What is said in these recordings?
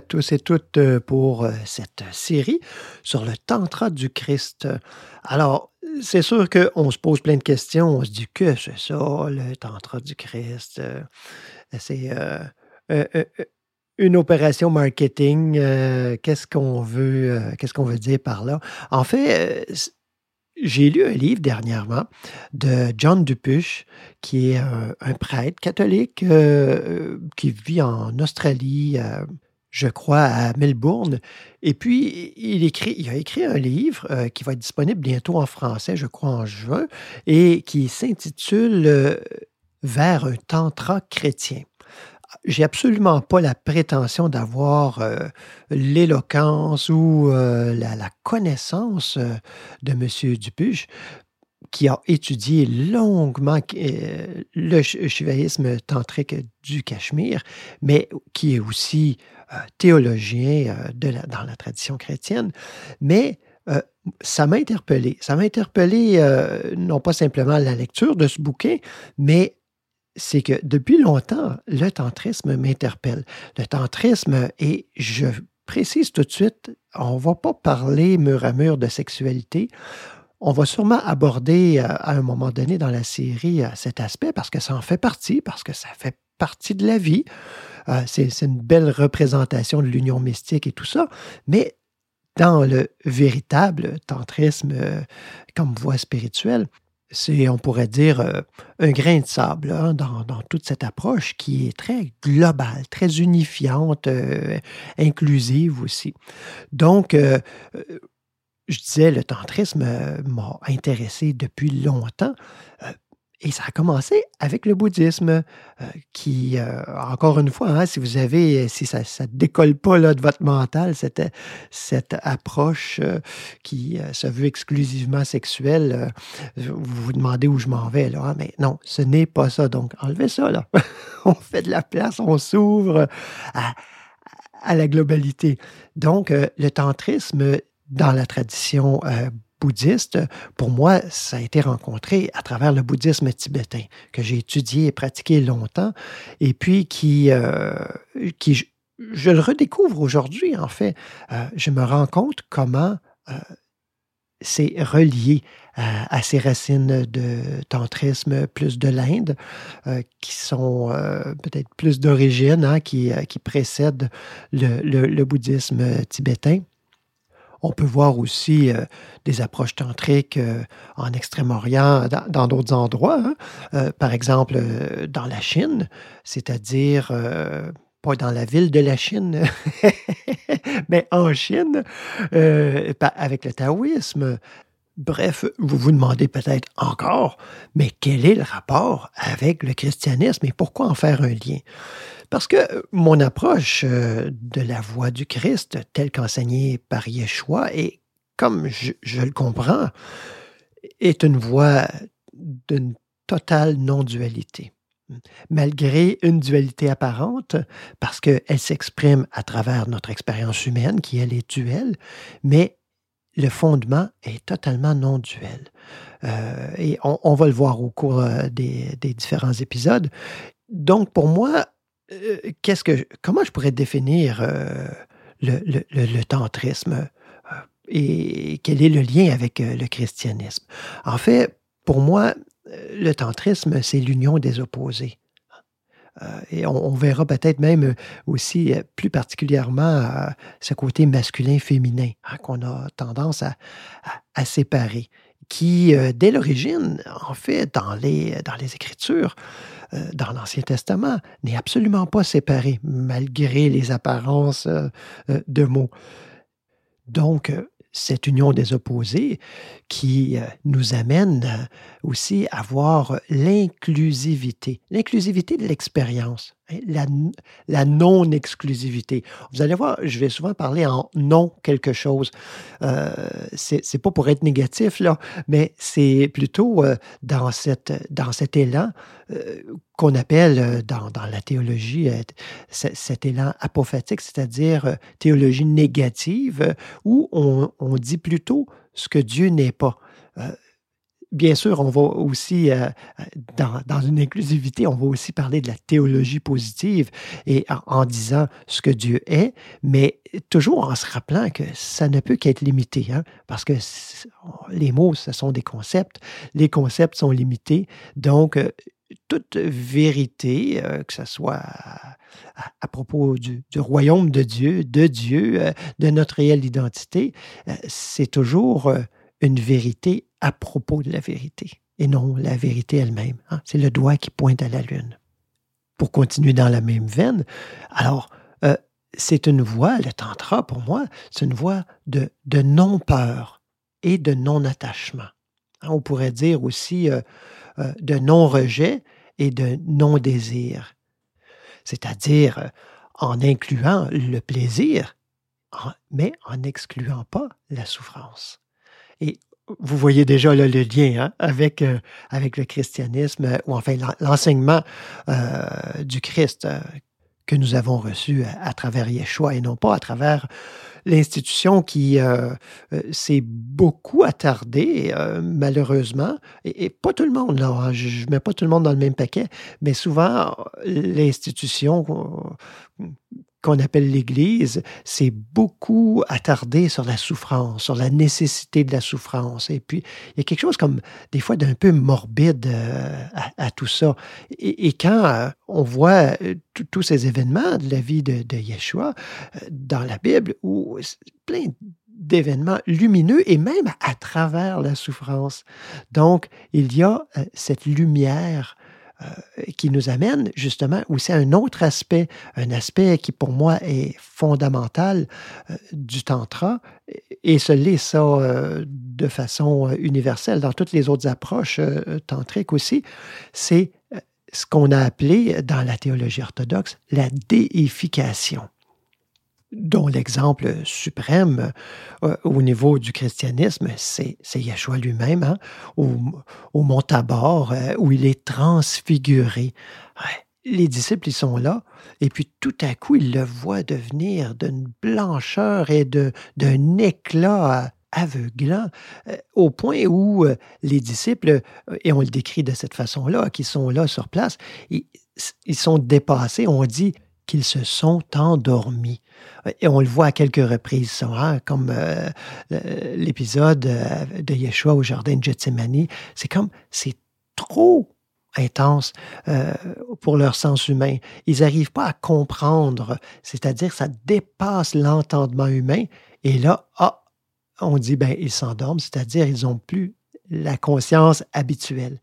Tous et toutes euh, pour euh, cette série sur le Tantra du Christ. Alors, c'est sûr qu'on se pose plein de questions. On se dit que c'est ça, le Tantra du Christ? Euh, C'est une opération marketing. Qu'est-ce qu'on veut, qu'est-ce qu'on veut dire par là? En fait, j'ai lu un livre dernièrement de John Dupuche, qui est un, prêtre catholique qui vit en Australie, je crois, à Melbourne. Et puis, il, écrit, il a écrit un livre euh, qui va être disponible bientôt en français, je crois, en juin, et qui s'intitule euh, Vers un tantra chrétien. J'ai absolument pas la prétention d'avoir euh, l'éloquence ou la, la connaissance de M. Dupuche, qui a étudié longuement euh, le shivaïsme tantrique du Cachemire, mais qui est aussi euh, théologien euh, dans la tradition chrétienne. Mais ça m'a interpellé. Ça m'a interpellé non pas simplement la lecture de ce bouquin, mais c'est que depuis longtemps, le tantrisme m'interpelle. Le tantrisme, et je précise tout de suite, on ne va pas parler mur à mur de sexualité. On va sûrement aborder euh, à un moment donné dans la série euh, cet aspect parce que ça en fait partie, parce que ça fait partie de la vie. Euh, c'est une belle représentation de l'union mystique et tout ça. Mais dans le véritable tantrisme comme voie spirituelle, c'est, on pourrait dire, un grain de sable hein, dans, dans toute cette approche qui est très globale, très unifiante, inclusive aussi. Donc, je disais, le tantrisme euh, m'a intéressé depuis longtemps. euh, et ça a commencé avec le bouddhisme, euh, qui, encore une fois, hein, si vous avez, si ça ne décolle pas là, de votre mental, cette, cette approche qui se veut exclusivement sexuelle, vous vous demandez où je m'en vais, là. hein, mais non, ce n'est pas ça. Donc, enlevez ça, là. on fait de la place, on s'ouvre à, la globalité. Donc, le tantrisme, dans la tradition euh, bouddhiste, pour moi, ça a été rencontré à travers le bouddhisme tibétain, que j'ai étudié et pratiqué longtemps, et puis qui, euh, qui je, le redécouvre aujourd'hui, en fait. Euh, je me rends compte comment c'est relié à, à ces racines de tantrisme plus de l'Inde, qui sont peut-être plus d'origine, hein, qui, qui précèdent le bouddhisme tibétain. On peut voir aussi euh, des approches tantriques euh, en Extrême-Orient, dans d'autres endroits. hein. Euh, par exemple, dans la Chine, c'est-à-dire pas dans la ville de la Chine, mais en Chine, avec le taoïsme. Bref, vous vous demandez peut-être encore, mais quel est le rapport avec le christianisme et pourquoi en faire un lien? Parce que euh, mon approche euh, de la voie du Christ, telle qu'enseignée par Yeshua, et comme je, le comprends, est une voie d'une totale non-dualité. Malgré une dualité apparente, parce qu'elle s'exprime à travers notre expérience humaine, qui elle est duelle, mais le fondement est totalement non duel. Euh, et on, va le voir au cours des différents épisodes. Donc, pour moi, euh, qu'est-ce que, comment je pourrais définir euh, le, tantrisme euh, et quel est le lien avec le christianisme? En fait, pour moi, le tantrisme, c'est l'union des opposés. Et on, verra peut-être même aussi plus particulièrement ce côté masculin-féminin hein, qu'on a tendance à séparer, qui, euh, dès l'origine, en fait, dans les, Écritures, euh, dans l'Ancien Testament, n'est absolument pas séparé, malgré les apparences euh, de mots. Donc, cette union des opposés qui nous amène aussi à voir l'inclusivité, l'inclusivité de l'expérience, la, la non-exclusivité. Vous allez voir, je vais souvent parler en non quelque chose. Euh, c'est pas pour être négatif, là, mais c'est plutôt euh, dans, cette, dans cet élan euh, qu'on appelle euh, dans, dans la théologie cet élan apophatique, c'est-à-dire théologie négative, où on, on dit plutôt ce que Dieu n'est pas. Bien sûr, on va aussi, euh, dans, dans une inclusivité, on va aussi parler de la théologie positive et en, disant ce que Dieu est, mais toujours en se rappelant que ça ne peut qu'être limité, hein, parce que les mots, ce sont des concepts, les concepts sont limités, donc euh, toute vérité, euh, que ce soit à, propos du, du royaume de Dieu, de Dieu, de notre réelle identité, c'est toujours une vérité à propos de la vérité et non la vérité elle-même. hein. C'est le doigt qui pointe à la lune. Pour continuer dans la même veine, alors, euh, c'est une voie, le tantra pour moi, c'est une voie de, non-peur et de non-attachement. Hein, On pourrait dire aussi euh, euh, de non-rejet et de non-désir. C'est-à-dire en incluant le plaisir, mais en n'excluant pas la souffrance. Et vous voyez déjà le lien hein, avec, euh, avec le christianisme, euh, ou enfin l'en- l'enseignement euh, du Christ que nous avons reçu à, travers Yeshua et non pas à travers l'institution qui s'est beaucoup attardée, malheureusement, et, et pas tout le monde, là, hein, je ne mets pas tout le monde dans le même paquet, mais souvent, l'institution qu'on- appelle l'Église s'est beaucoup attardée sur la souffrance, sur la nécessité de la souffrance. Et puis, il y a quelque chose comme des fois d'un peu morbide euh, à, tout ça. Et, quand euh, on voit euh, tous- ces événements de la vie de, de Yeshua dans la Bible, où plein d'événements lumineux et même à travers la souffrance. Donc, il y a cette lumière qui nous amène justement aussi à un autre aspect, un aspect qui pour moi est fondamental euh, du tantra, et ce l'est ça euh, de façon euh, universelle dans toutes les autres approches euh, tantriques aussi, c'est euh, ce qu'on a appelé dans la théologie orthodoxe la déification dont l'exemple suprême euh, au niveau du christianisme, c'est Yeshua lui-même, hein, au, mont Tabor, euh, où il est transfiguré. Les disciples, ils sont là, et puis tout à coup, ils le voient devenir d'une blancheur et d'un éclat aveuglant, euh, au point où les disciples, et on le décrit de cette façon-là, qui sont là sur place, ils sont dépassés, on dit qu'ils se sont endormis. Et on le voit à quelques reprises, ça, hein, comme euh, euh, l'épisode euh, de Yeshua au jardin de Gethsemane. C'est comme, c'est trop intense pour leur sens humain. Ils n'arrivent pas à comprendre, c'est-à-dire ça dépasse l'entendement humain. Et là, ah, on dit, ben, ils s'endorment, c'est-à-dire ils n'ont plus la conscience habituelle.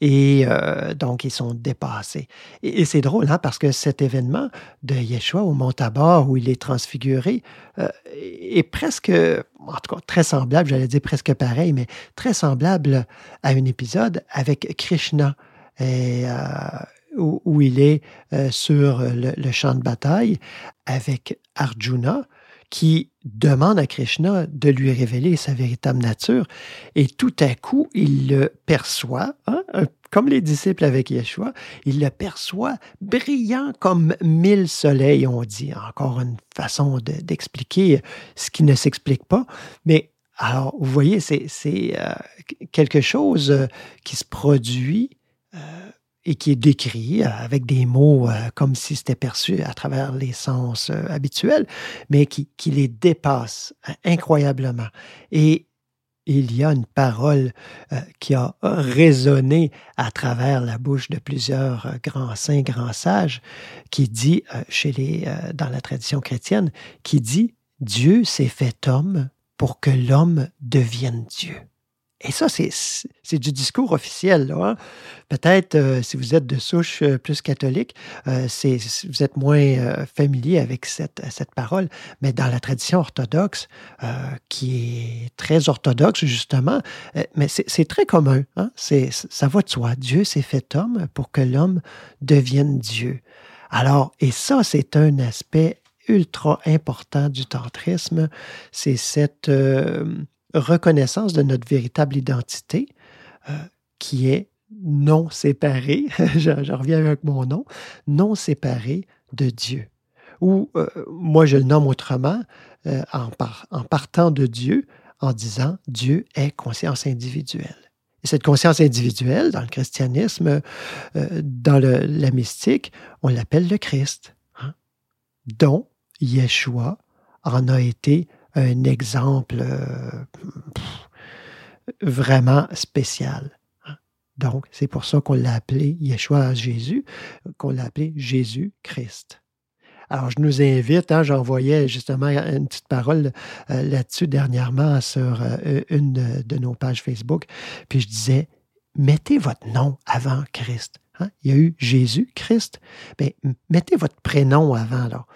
Et euh, donc, ils sont dépassés. Et, c'est drôle, hein, parce que cet événement de Yeshua au Mont Tabor, où il est transfiguré, euh, est presque, en tout cas très semblable, j'allais dire presque pareil, mais très semblable à un épisode avec Krishna, et, euh, où, il est sur le champ de bataille avec Arjuna, qui demande à Krishna de lui révéler sa véritable nature. Et tout à coup, il le perçoit, hein, comme les disciples avec Yeshua, il le perçoit brillant comme mille soleils, on dit. Encore une façon de- d'expliquer ce qui ne s'explique pas. Mais alors, vous voyez, c'est c'est, euh, quelque chose euh, qui se produit euh, et qui est décrit euh, avec des mots euh, comme si c'était perçu à travers les sens euh, habituels, mais qui, les dépasse euh, incroyablement. Et il y a une parole qui a résonné à travers la bouche de plusieurs grands saints, grands sages, qui dit, chez les, dans la tradition chrétienne, qui dit Dieu s'est fait homme pour que l'homme devienne Dieu. Et ça, c'est du discours officiel. Hein. Peut-être, euh, si vous êtes de souche euh, plus catholique, euh, vous êtes moins familier avec cette, cette, parole, mais dans la tradition orthodoxe, qui est très orthodoxe justement, mais c'est très commun. Hein. Ça va de soi. Dieu s'est fait homme pour que l'homme devienne Dieu. Alors, et ça, c'est un aspect ultra important du tantrisme, c'est cette reconnaissance de notre véritable identité euh, qui est non séparée, je, reviens avec mon nom, non séparée de Dieu. Ou euh, moi je le nomme autrement, euh, en, partant de Dieu, en disant Dieu est conscience individuelle. Et cette conscience individuelle, dans le christianisme, dans la mystique, on l'appelle le Christ, hein, dont Yeshua en a été un exemple euh, vraiment spécial. Hein. Donc, c'est pour ça qu'on l'a appelé Yeshua Jésus, qu'on l'a appelé Jésus-Christ. Alors, je nous invite, hein, j'envoyais justement une petite parole euh, là-dessus dernièrement sur euh, une de nos pages Facebook, puis je disais, mettez votre nom avant Christ. Hein. Il y a eu Jésus-Christ. Bien, mettez votre prénom avant, là.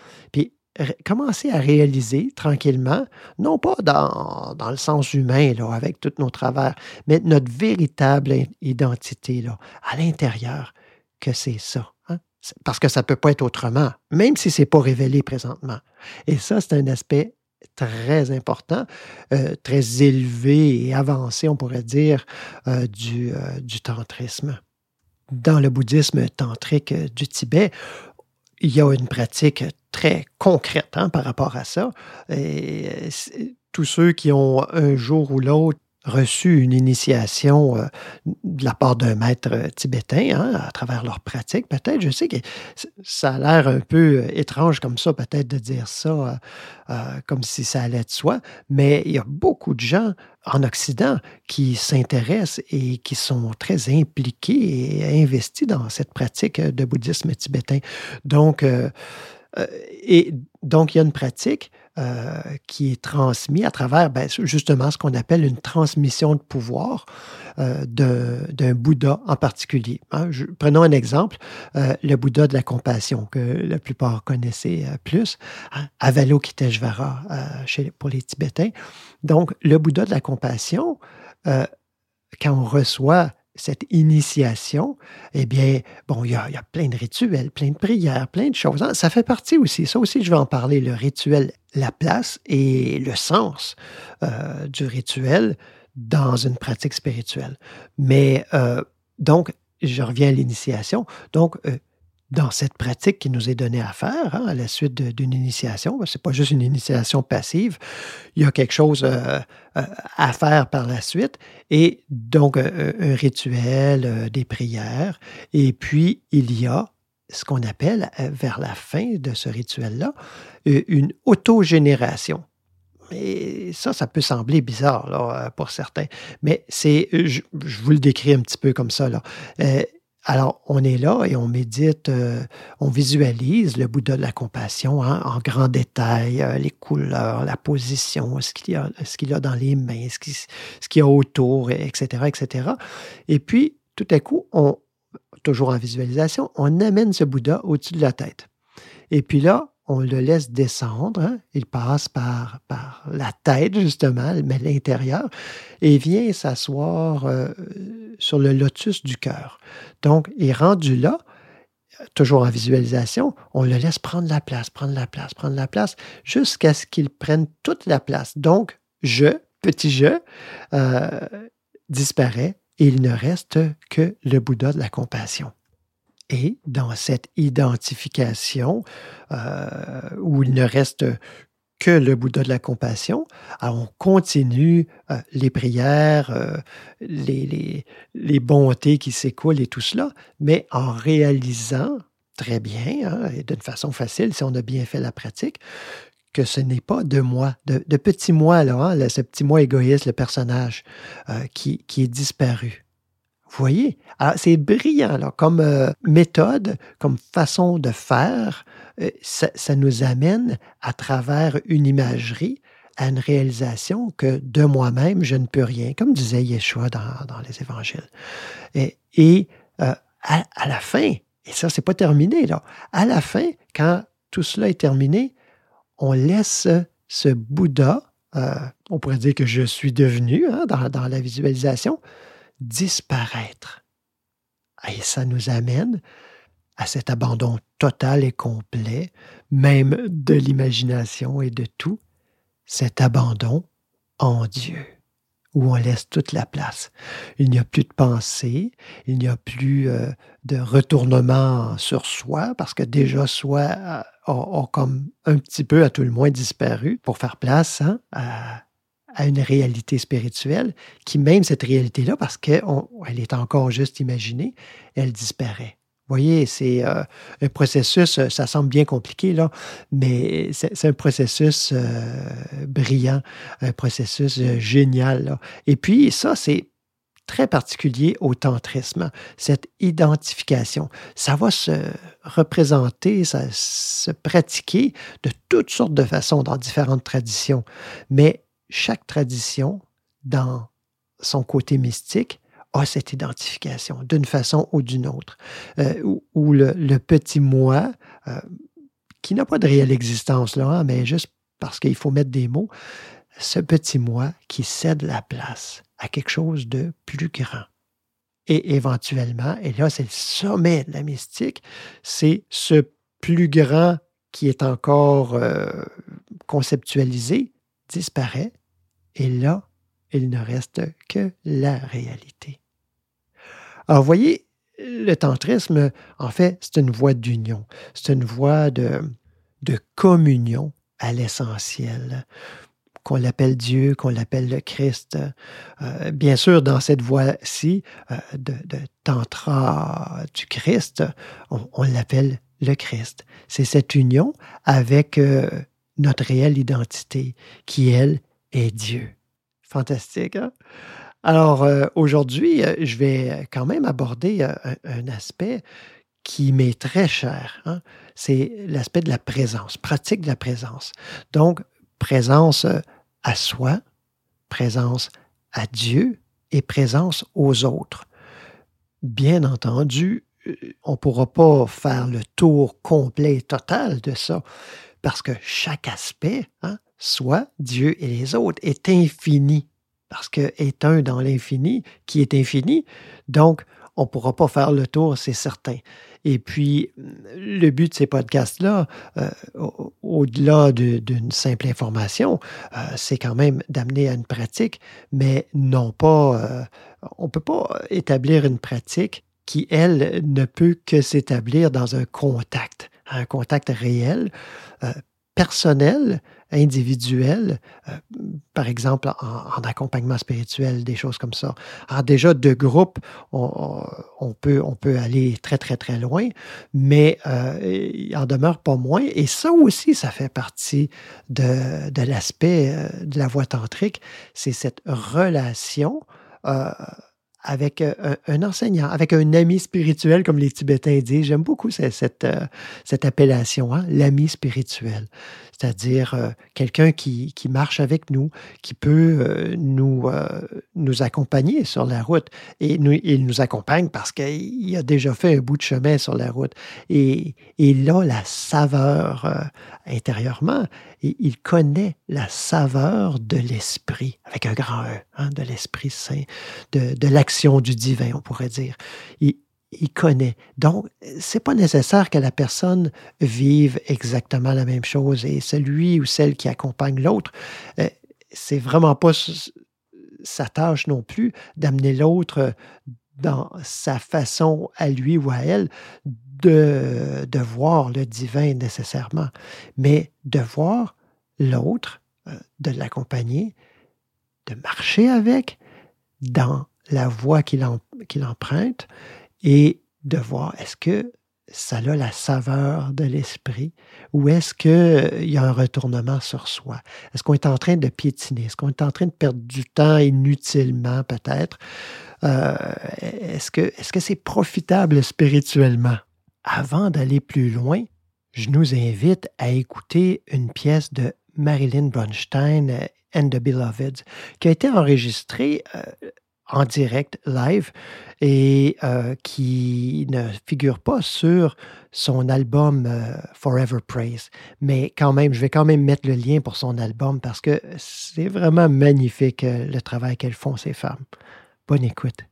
Commencer à réaliser tranquillement, non pas dans, dans, le sens humain, là, avec tous nos travers, mais notre véritable identité là, à l'intérieur, que c'est ça. Hein. Parce que ça ne peut pas être autrement, même si ce n'est pas révélé présentement. Et ça, c'est un aspect très important, euh, très élevé et avancé, on pourrait dire, euh, du, euh, du tantrisme. Dans le bouddhisme tantrique du Tibet, il y a une pratique très concrète hein, par rapport à ça. Et tous ceux qui ont un jour ou l'autre reçu une initiation euh, de la part d'un maître tibétain hein, à travers leur pratique, peut-être. Je sais que ça a l'air un peu étrange comme ça, peut-être de dire ça euh, euh, comme si ça allait de soi, mais il y a beaucoup de gens en Occident qui s'intéressent et qui sont très impliqués et investis dans cette pratique de bouddhisme tibétain. Donc, euh, et donc, il y a une pratique euh, qui est transmise à travers ben, justement ce qu'on appelle une transmission de pouvoir euh, d'un Bouddha en particulier. Hein. prenons un exemple, le Bouddha de la compassion, que la plupart connaissaient plus, hein, Avalokiteshvara chez, pour les Tibétains. Donc, le Bouddha de la compassion, quand on reçoit cette initiation, eh bien, bon, il y, a, plein de rituels, plein de prières, plein de choses. Hein. Ça fait partie aussi, ça aussi, je vais en parler, le rituel, la place et le sens euh, du rituel dans une pratique spirituelle. Mais euh, donc, je reviens à l'initiation. Donc, euh, dans cette pratique qui nous est donnée à faire hein, à la suite d'une initiation. Ce n'est pas juste une initiation passive, il y a quelque chose à faire par la suite, et donc un rituel, des prières, et puis il y a ce qu'on appelle, vers la fin de ce rituel-là, une autogénération. Et ça, ça peut sembler bizarre là, pour certains, mais c'est, je, vous le décris un petit peu comme ça. Alors, on est là et on médite, euh, on visualise le Bouddha de la compassion en grand détail, euh, les couleurs, la position, ce qu'il a, a dans les mains, ce qu'il, y a autour, etc., etc. Et puis, tout à coup, on, toujours en visualisation, on amène ce Bouddha au-dessus de la tête. Et puis là, on le laisse descendre, hein. il passe par, la tête justement, mais l'intérieur, et vient s'asseoir euh, sur le lotus du cœur. Donc, il est rendu là, toujours en visualisation, on le laisse prendre la place, prendre la place, prendre la place, jusqu'à ce qu'il prenne toute la place. Donc, je, petit je, euh, disparaît il ne reste que le Bouddha de la compassion. Et dans cette identification, euh, où il ne reste que le Bouddha de la compassion, on continue euh, les prières, euh, les, les, bontés qui s'écoulent et tout cela, mais en réalisant très bien hein, et d'une façon facile, si on a bien fait la pratique, que ce n'est pas de moi, de, petit moi, là, hein, ce petit moi égoïste, le personnage, euh, qui, qui est disparu. Vous voyez? C'est brillant, là, comme euh, méthode, comme façon de faire. Euh, ça, nous amène à travers une imagerie à une réalisation que de moi-même, je ne peux rien, comme disait Yeshua dans, dans les évangiles. Et, à, à la fin, et ça, c'est pas terminé, là, à la fin, quand tout cela est terminé, on laisse ce Bouddha, euh, on pourrait dire que je suis devenu hein, dans, la visualisation, disparaître. Et ça nous amène à cet abandon total et complet, même de l'imagination et de tout, cet abandon en Dieu, où on laisse toute la place. Il n'y a plus de pensée, il n'y a plus euh, de retournement sur soi, parce que déjà soi a, a comme un petit peu, à tout le moins, disparu, pour faire place hein, à, une réalité spirituelle, qui même cette réalité-là, parce qu'elle est encore juste imaginée, elle disparaît. Vous voyez, c'est euh, un processus, euh, ça semble bien compliqué, mais c'est un processus euh, brillant, un processus génial. Et puis, ça, c'est très particulier au tantrisme, cette identification. Ça va se représenter, ça se pratiquer de toutes sortes de façons dans différentes traditions, mais chaque tradition, dans son côté mystique, a cette identification d'une façon ou d'une autre, euh, où, le petit moi, euh, qui n'a pas de réelle existence là, hein, mais juste parce qu'il faut mettre des mots, ce petit moi qui cède la place à quelque chose de plus grand. Et éventuellement, et là c'est le sommet de la mystique, c'est ce plus grand qui est encore euh, conceptualisé, disparaît, et là, il ne reste que la réalité. Alors, voyez, le tantrisme, en fait, c'est une voie d'union, c'est une voie de, de communion à l'essentiel, qu'on l'appelle Dieu, qu'on l'appelle le Christ. Euh, bien sûr, dans cette voie-ci euh, de, de tantra du Christ, on, l'appelle le Christ. C'est cette union avec euh, notre réelle identité, qui, elle, est Dieu. Fantastique, hein? Alors, aujourd'hui, je vais quand même aborder un, un aspect qui m'est très cher. hein? C'est l'aspect de la présence, pratique de la présence. Donc, présence euh, à soi, présence à Dieu et présence aux autres. Bien entendu, euh, on ne pourra pas faire le tour complet et total de ça, parce que chaque aspect, hein, soit Dieu et les autres, est infini, parce que est un dans l'infini qui est infini, donc on ne pourra pas faire le tour, c'est certain. Et puis, le but de ces podcasts-là, euh, au- au-delà de- d'une simple information, euh, c'est quand même d'amener à une pratique, mais non pas, euh, on ne peut pas établir une pratique qui, elle, ne peut que s'établir dans un contact, un contact réel, personnel, individuel, euh, par exemple en, en accompagnement spirituel, des choses comme ça. Alors déjà, de groupe, on, peut, aller très, très, très loin, mais euh, il en demeure pas moins. Et ça aussi, ça fait partie de, l'aspect euh, de la voie tantrique, c'est cette relation euh, avec euh, un, enseignant, avec un ami spirituel, comme les Tibétains disent. J'aime beaucoup cette, cette, euh, cette appellation, hein, l'ami spirituel. C'est-à-dire euh, quelqu'un qui, marche avec nous, qui peut euh, nous, euh, nous accompagner sur la route. Et nous, il nous accompagne parce qu'il a déjà fait un bout de chemin sur la route. Et, et là, la saveur intérieurement, et il connaît la saveur de l'esprit, avec un grand E, hein, de l'Esprit Saint, de, de l'action du divin, on pourrait dire. Il connaît. Donc, c'est pas nécessaire que la personne vive exactement la même chose et celui ou celle qui accompagne l'autre, euh, c'est vraiment pas sa tâche non plus d'amener l'autre dans sa façon à lui ou à elle de, de voir le divin nécessairement, mais de voir l'autre, euh, de l'accompagner, de marcher avec dans la voie qu'il emprunte et de voir est-ce que ça a la saveur de l'esprit ou est-ce qu'il y a un retournement sur soi? Est-ce qu'on est en train de piétiner? Est-ce qu'on est en train de perdre du temps inutilement peut-être? Euh, est-ce que c'est profitable spirituellement? Avant d'aller plus loin, je nous invite à écouter une pièce de Marilyn Bronstein euh, and the Beloveds qui a été enregistrée euh, en direct live et euh, qui ne figure pas sur son album Forever Praise. Mais quand même, je vais quand même mettre le lien pour son album parce que c'est vraiment magnifique le travail qu'elles font, ces femmes. Bonne écoute.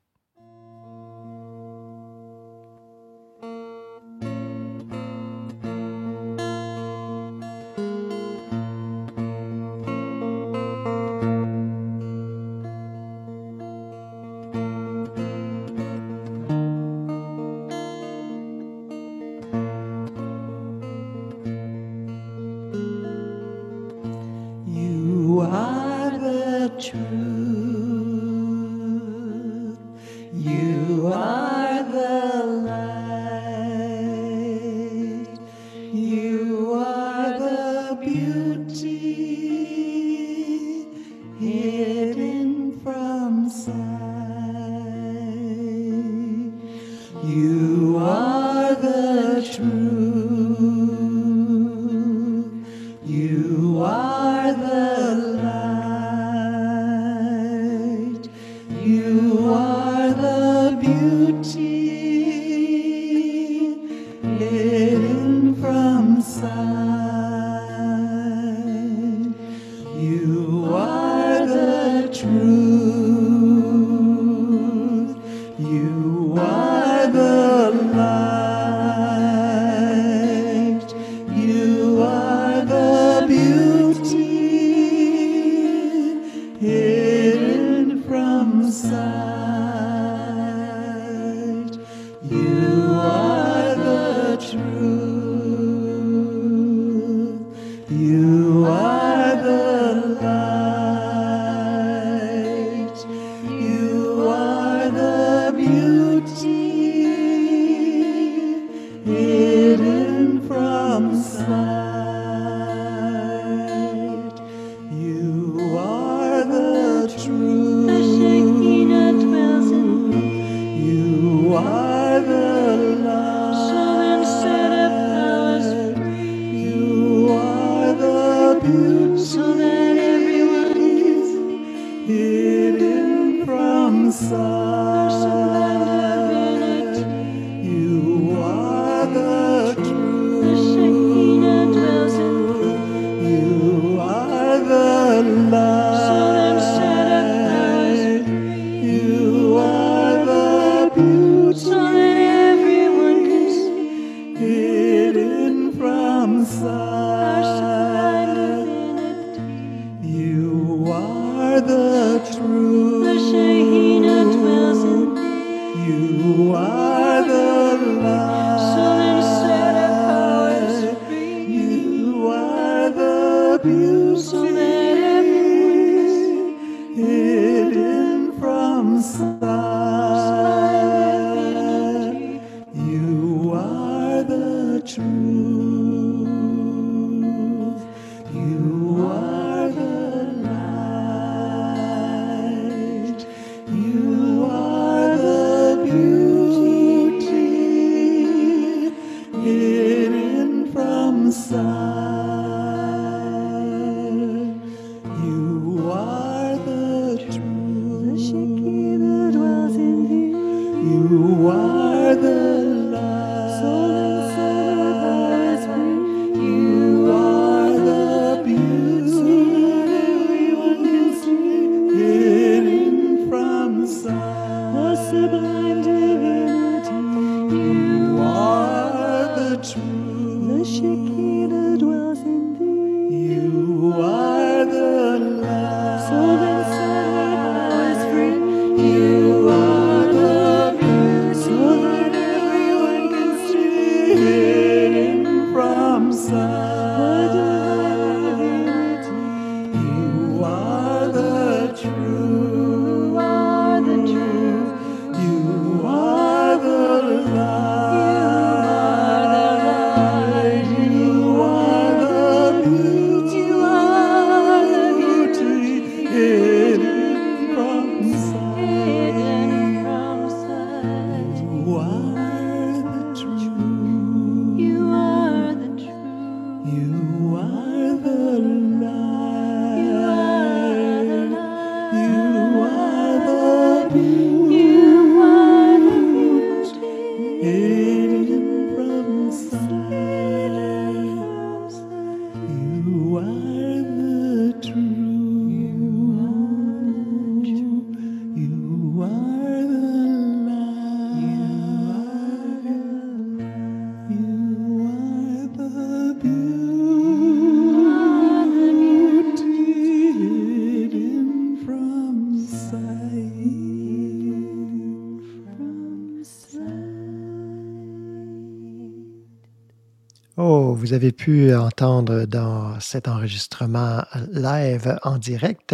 Avez pu entendre dans cet enregistrement live en direct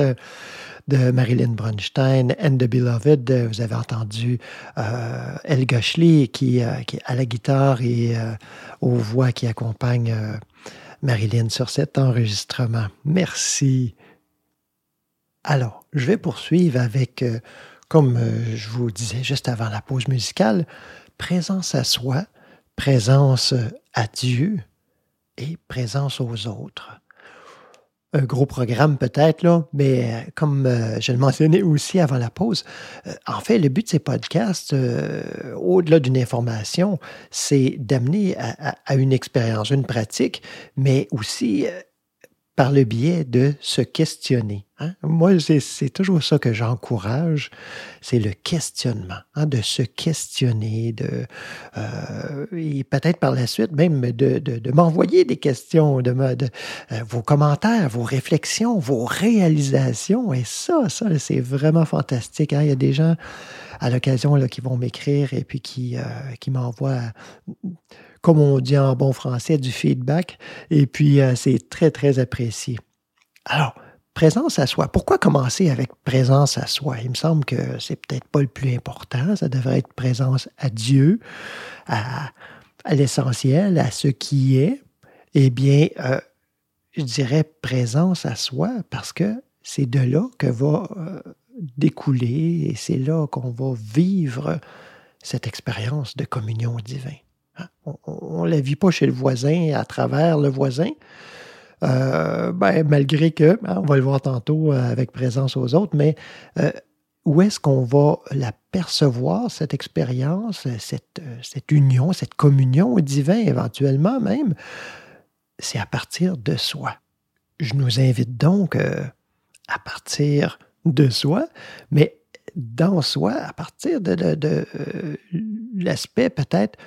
de Marilyn Bronstein and the Beloved. Vous avez entendu euh, Elga euh, qui est à la guitare et euh, aux voix qui accompagnent euh, Marilyn sur cet enregistrement. Merci. Alors, je vais poursuivre avec, comme je vous disais juste avant la pause musicale, présence à soi, présence à Dieu et présence aux autres. Un gros programme peut-être, mais euh, comme euh, je le mentionnais aussi avant la pause, euh, en fait, le but de ces podcasts, au-delà d'une information, c'est d'amener à, une expérience, une pratique, mais aussi par le biais de se questionner. hein. Moi, c'est toujours ça que j'encourage, c'est le questionnement, hein, de se questionner, de, euh, et peut-être par la suite même de, m'envoyer des questions, de, euh, vos commentaires, vos réflexions, vos réalisations. Et ça, ça, c'est vraiment fantastique. hein. Il y a des gens à l'occasion qui vont m'écrire et puis qui, euh, qui m'envoient comme on dit en bon français, du feedback. Et puis, euh, c'est très, très apprécié. Alors, présence à soi. Pourquoi commencer avec présence à soi? Il me semble que c'est peut-être pas le plus important. Ça devrait être présence à Dieu, à, l'essentiel, à ce qui est. Eh bien, euh, je dirais présence à soi parce que c'est de là que va euh, découler et c'est là qu'on va vivre cette expérience de communion divin. On ne la vit pas chez le voisin, à travers le voisin. Euh, ben, malgré que, hein, on va le voir tantôt euh, avec présence aux autres, mais euh, où est-ce qu'on va la percevoir, cette expérience, cette, euh, cette union, cette communion au divin éventuellement même? C'est à partir de soi. Je nous invite donc à partir de soi, mais dans soi, à partir de, de- l'aspect peut-être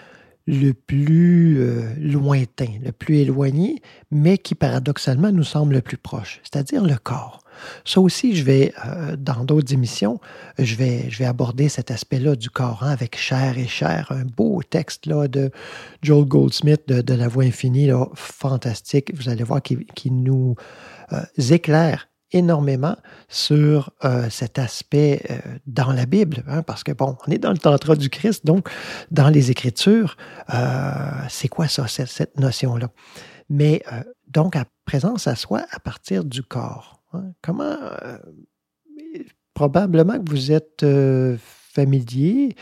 le plus euh, lointain, le plus éloigné, mais qui paradoxalement nous semble le plus proche, c'est-à-dire le corps. Ça aussi, je vais, euh, dans d'autres émissions, je vais, je vais aborder cet aspect-là du corps hein, avec chair et chair. Un beau texte là, de Joel Goldsmith de, de La Voix infinie, là, fantastique. Vous allez voir qui, nous euh, éclaire énormément sur euh, cet aspect euh, dans la Bible, hein, parce que bon, on est dans le tantra du Christ, donc dans les Écritures, euh, c'est quoi ça, cette, notion-là? Mais donc, à présence à soi à partir du corps. hein. Comment, probablement que vous êtes familier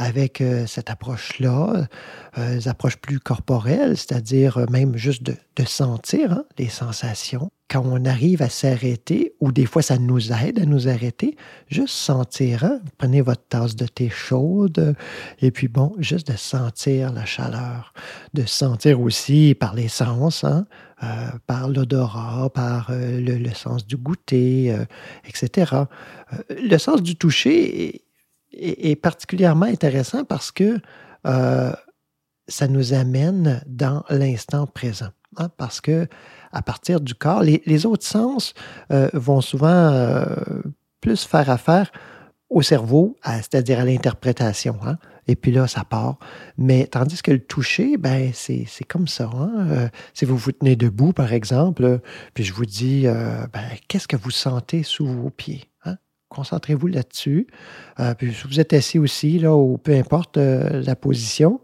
avec euh, cette approche-là, euh, les approches plus corporelles, c'est-à-dire euh, même juste de, sentir hein, les sensations. Quand on arrive à s'arrêter, ou des fois ça nous aide à nous arrêter, juste sentir, hein, prenez votre tasse de thé chaude, et puis bon, juste de sentir la chaleur, de sentir aussi par les sens, hein, euh, par l'odorat, par euh, le, sens du goûter, euh, etc. Euh, le sens du toucher est, particulièrement intéressant parce que euh, ça nous amène dans l'instant présent. hein, parce que à partir du corps, les, autres sens euh, vont souvent euh, plus faire affaire au cerveau, c'est-à-dire à, l'interprétation. hein. Et puis là, ça part. Mais tandis que le toucher, ben, c'est comme ça. hein. Si vous vous tenez debout, par exemple, puis je vous dis, ben, qu'est-ce que vous sentez sous vos pieds? Concentrez-vous là-dessus. Euh, si vous êtes assis aussi, là, ou peu importe euh, la position,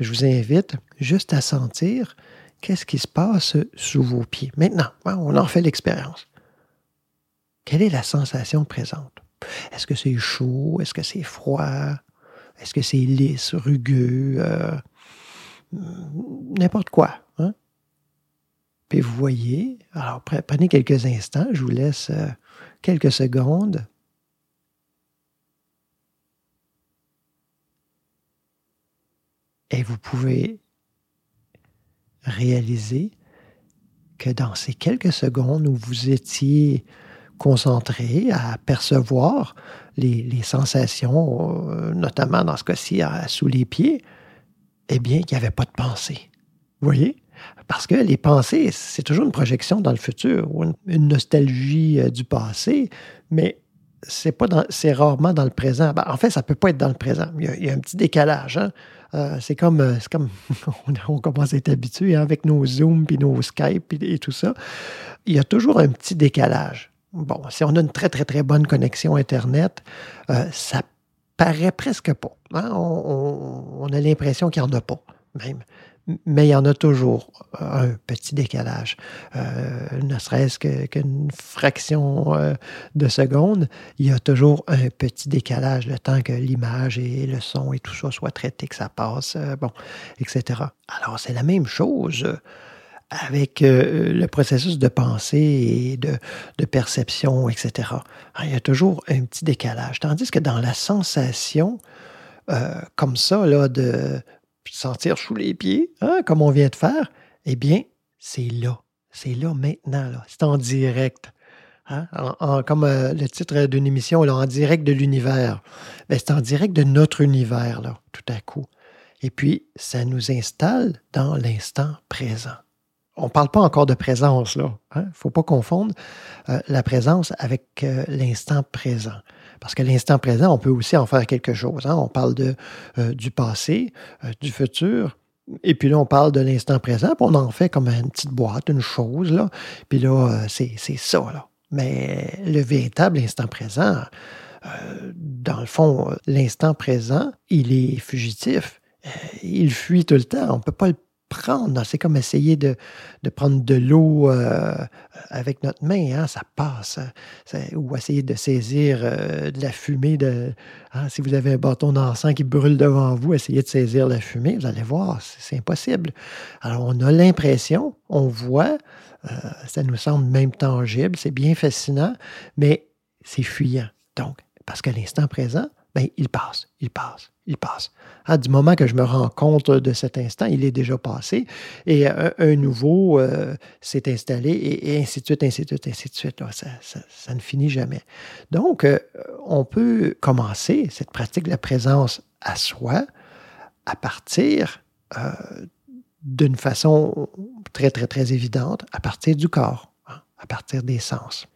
je vous invite juste à sentir qu'est-ce qui se passe sous vos pieds. Maintenant, hein, on en fait l'expérience. Quelle est la sensation présente? Est-ce que c'est chaud? Est-ce que c'est froid? Est-ce que c'est lisse, rugueux? euh, N'importe quoi. hein? Puis vous voyez, alors pre- prenez quelques instants, je vous laisse quelques secondes. Et vous pouvez réaliser que dans ces quelques secondes où vous étiez concentré à percevoir les, sensations, euh, notamment dans ce cas-ci sous les pieds, eh bien, il n'y avait pas de pensée. Vous voyez? Parce que les pensées, c'est toujours une projection dans le futur ou une, une nostalgie euh, du passé, mais c'est pas c'est rarement dans le présent. Ben, en fait, ça peut pas être dans le présent. Il y a, un petit décalage. hein. Euh, c'est comme, euh, on, commence à être habitué hein, avec nos Zoom puis nos Skype et, tout ça. Il y a toujours un petit décalage. Bon, si on a une très, très, très bonne connexion Internet, euh, ça paraît presque pas. hein. On- on a l'impression qu'il n'y en a pas, même. Mais il y en a toujours un petit décalage. Euh, ne serait-ce qu'une fraction euh, de seconde, il y a toujours un petit décalage, le temps que l'image et le son et tout ça soient traités, que ça passe, euh, bon, etc. Alors, c'est la même chose avec le processus de pensée et de, de perception, etc. Il y a toujours un petit décalage. Tandis que dans la sensation, comme ça, là, de sentir sous les pieds, hein, comme on vient de faire, eh bien, c'est là. C'est là maintenant. là. C'est en direct. Hein? En- comme euh, le titre d'une émission, là, en direct de l'univers. Ben, c'est en direct de notre univers, là, tout à coup. Et puis, ça nous installe dans l'instant présent. On ne parle pas encore de présence, là. Il ne faut pas confondre euh, la présence avec euh, l'instant présent. Parce que l'instant présent, on peut aussi en faire quelque chose. hein. On parle euh, du passé, euh, du futur, et puis là, on parle de l'instant présent, puis on en fait comme une petite boîte, une chose, là. Puis là, euh, c'est ça. Mais le véritable instant présent, dans le fond, l'instant présent, il est fugitif. Il fuit tout le temps. On ne peut pas le prendre. C'est comme essayer de, prendre de l'eau euh, avec notre main. hein, Ça passe. Ça- ou essayer de saisir euh, de la fumée. Hein, si vous avez un bâton d'encens qui brûle devant vous, essayez de saisir la fumée. Vous allez voir, c'est impossible. Alors, on a l'impression, on voit, euh, ça nous semble même tangible, c'est bien fascinant, mais c'est fuyant. Donc, parce qu'à l'instant présent, ben, il passe, il passe, il passe. Ah, du moment que je me rends compte de cet instant, il est déjà passé et un, nouveau euh, s'est installé et, ainsi de suite, ainsi de suite, ainsi de suite. ça ne finit jamais. Donc, euh, on peut commencer cette pratique de la présence à soi à partir euh, d'une façon très, très, très évidente, à partir du corps, hein, à partir des sens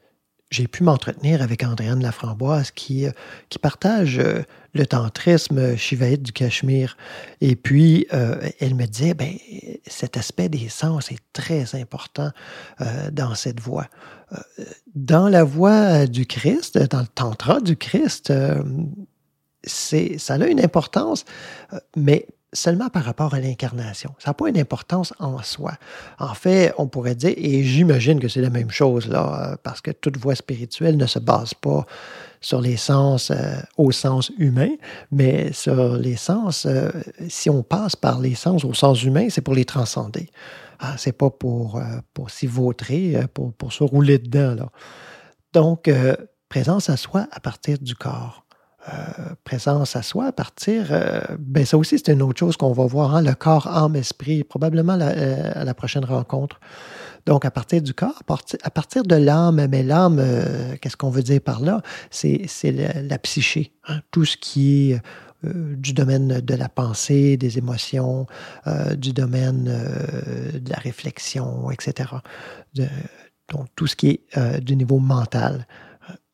j'ai pu m'entretenir avec Andréane Laframboise qui, euh, qui partage euh, le tantrisme shivaïte du Cachemire. Et puis, euh, elle me disait, ben, cet aspect des sens est très important euh, dans cette voie. Euh, dans la voie du Christ, dans le tantra du Christ, euh, ça a une importance, euh, mais seulement par rapport à l'incarnation. Ça n'a pas une importance en soi. En fait, on pourrait dire, et j'imagine que c'est la même chose euh, parce que toute voie spirituelle ne se base pas sur les sens euh, au sens humain, mais sur les sens, euh, si on passe par les sens au sens humain, c'est pour les transcender. Ah, c'est pas pour, s'y vautrer, pour, pour se rouler dedans. Donc, présence à soi à partir du corps. Euh, présence à soi à partir, euh, ben ça aussi c'est une autre chose qu'on va voir, hein, le corps, âme, esprit, probablement la, euh, à la prochaine rencontre. Donc à partir du corps, à partir, de l'âme, mais l'âme, qu'est-ce qu'on veut dire par là? C'est la, la psyché, hein, tout ce qui est du domaine de la pensée, des émotions, du domaine de la réflexion, etc. Donc tout ce qui est du niveau mental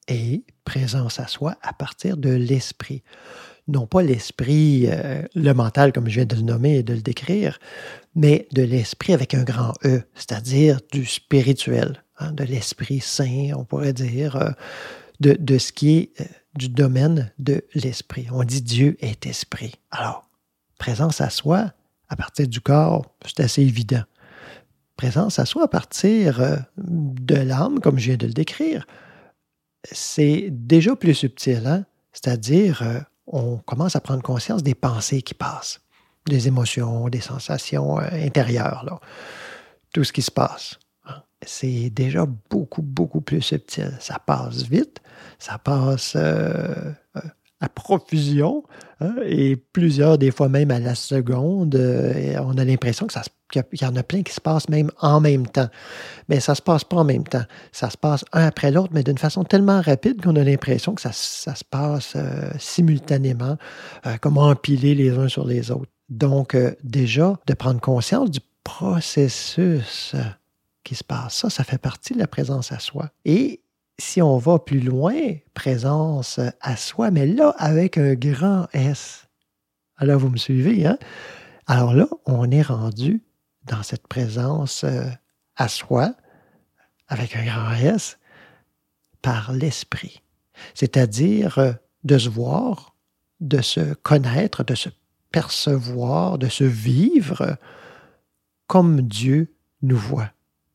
et présence à soi à partir de l'esprit. Non pas l'esprit, euh, le mental comme je viens de le nommer et de le décrire, mais de l'esprit avec un grand E, c'est-à-dire du spirituel, hein, de l'esprit saint, on pourrait dire, euh, de, de ce qui est euh, du domaine de l'esprit. On dit Dieu est esprit. Alors, présence à soi à partir du corps, c'est assez évident. Présence à soi à partir de l'âme, comme je viens de le décrire, c'est déjà plus subtil, hein? c'est-à-dire euh, on commence à prendre conscience des pensées qui passent, des émotions, des sensations euh, intérieures, tout ce qui se passe. hein? C'est déjà beaucoup, beaucoup plus subtil. Ça passe vite, ça passe euh, à profusion, hein, et plusieurs, des fois même à la seconde. euh, on a l'impression que ça qu'il y en a plein qui se passent même en même temps. Mais ça ne se passe pas en même temps. Ça se passe un après l'autre, mais d'une façon tellement rapide qu'on a l'impression que ça, ça se passe euh, simultanément, euh, comme empilés les uns sur les autres. Donc, déjà, de prendre conscience du processus qui se passe, ça, ça fait partie de la présence à soi. Et si on va plus loin, présence à soi, mais là, avec un grand S. Alors, vous me suivez, hein? Alors là, on est rendu dans cette présence euh, à soi, avec un grand S, par l'esprit. C'est-à-dire euh, de se voir, de se connaître, de se percevoir, de se vivre comme Dieu nous voit.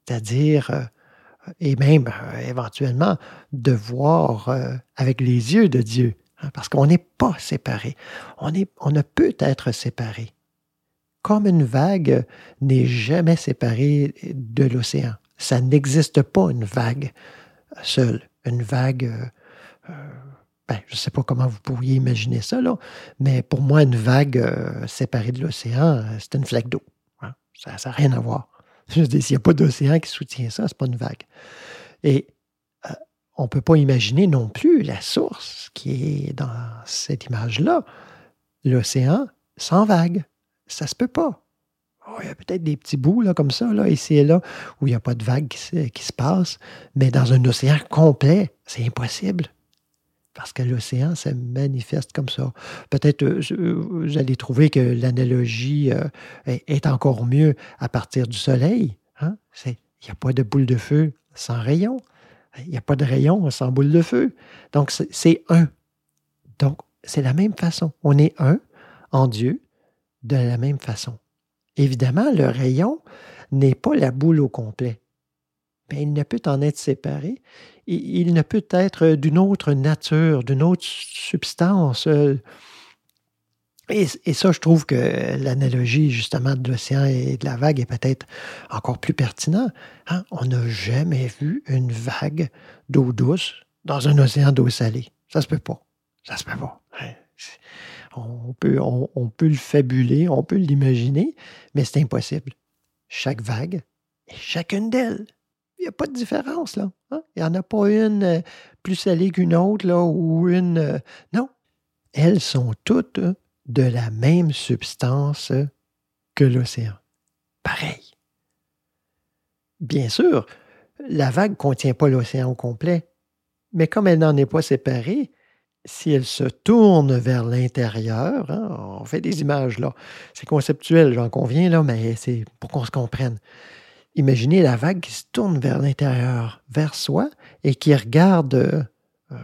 C'est-à-dire, euh, et même éventuellement, de voir avec les yeux de Dieu. Hein, parce qu'on n'est pas séparés. On, on ne peut être séparé. Comme une vague n'est jamais séparée de l'océan. Ça n'existe pas une vague seule. Une vague, euh, euh, ben, je ne sais pas comment vous pourriez imaginer ça, mais pour moi, une vague euh, séparée de l'océan, c'est une flaque d'eau. Hein. Ça n'a rien à voir. S'il n'y a pas d'océan qui soutient ça, ce n'est pas une vague. Et on ne peut pas imaginer non plus la source qui est dans cette image-là, l'océan sans vague. Ça se peut pas. Oh, il y a peut-être des petits bouts comme ça, là, ici et là, où il n'y a pas de vague qui se, passe, mais dans un océan complet, c'est impossible. Parce que l'océan se manifeste comme ça. Peut-être euh, vous allez trouver que l'analogie euh, est, encore mieux à partir du soleil. Hein? Il n'y a pas de boule de feu sans rayon. Il n'y a pas de rayon sans boule de feu. Donc, c'est un. Donc, c'est la même façon. On est un en Dieu de la même façon. Évidemment, le rayon n'est pas la boule au complet, mais il ne peut en être séparé. Il ne peut être d'une autre nature, d'une autre substance. Euh, et, ça, je trouve que l'analogie justement de l'océan et de la vague est peut-être encore plus pertinent. Hein. On n'a jamais vu une vague d'eau douce dans un océan d'eau salée. Ça se peut pas. Ça se peut pas. Hein. On peut, on, peut le fabuler, on peut l'imaginer, mais c'est impossible. Chaque vague est chacune d'elles. Il n'y a pas de différence, là. Hein? Il n'y en a pas une euh, plus salée qu'une autre, là, ou une. Euh, non. Elles sont toutes de la même substance que l'océan. Pareil. Bien sûr, la vague ne contient pas l'océan au complet, mais comme elle n'en est pas séparée, si elle se tourne vers l'intérieur, hein, on fait des images là, c'est conceptuel, j'en conviens là, mais c'est pour qu'on se comprenne. Imaginez la vague qui se tourne vers l'intérieur, vers soi, et qui regarde, euh,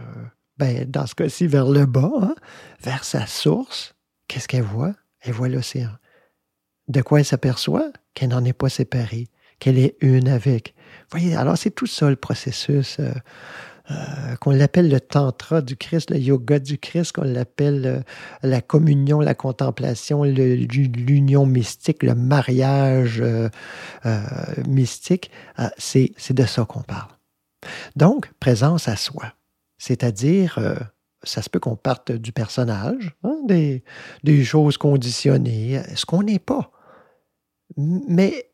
ben, dans ce cas-ci, vers le bas, hein, vers sa source, Qu'est-ce qu'elle voit? Elle voit l'océan. De quoi elle s'aperçoit? Qu'elle n'en est pas séparée, qu'elle est une avec. voyez, alors c'est tout ça le processus. Euh, euh, qu'on l'appelle le tantra du Christ, le yoga du Christ, qu'on l'appelle euh, la communion, la contemplation, l'union mystique, le mariage mystique, c'est de ça qu'on parle. Donc, présence à soi, c'est-à-dire ça se peut qu'on parte du personnage, hein, des, choses conditionnées, ce qu'on n'est pas. Mais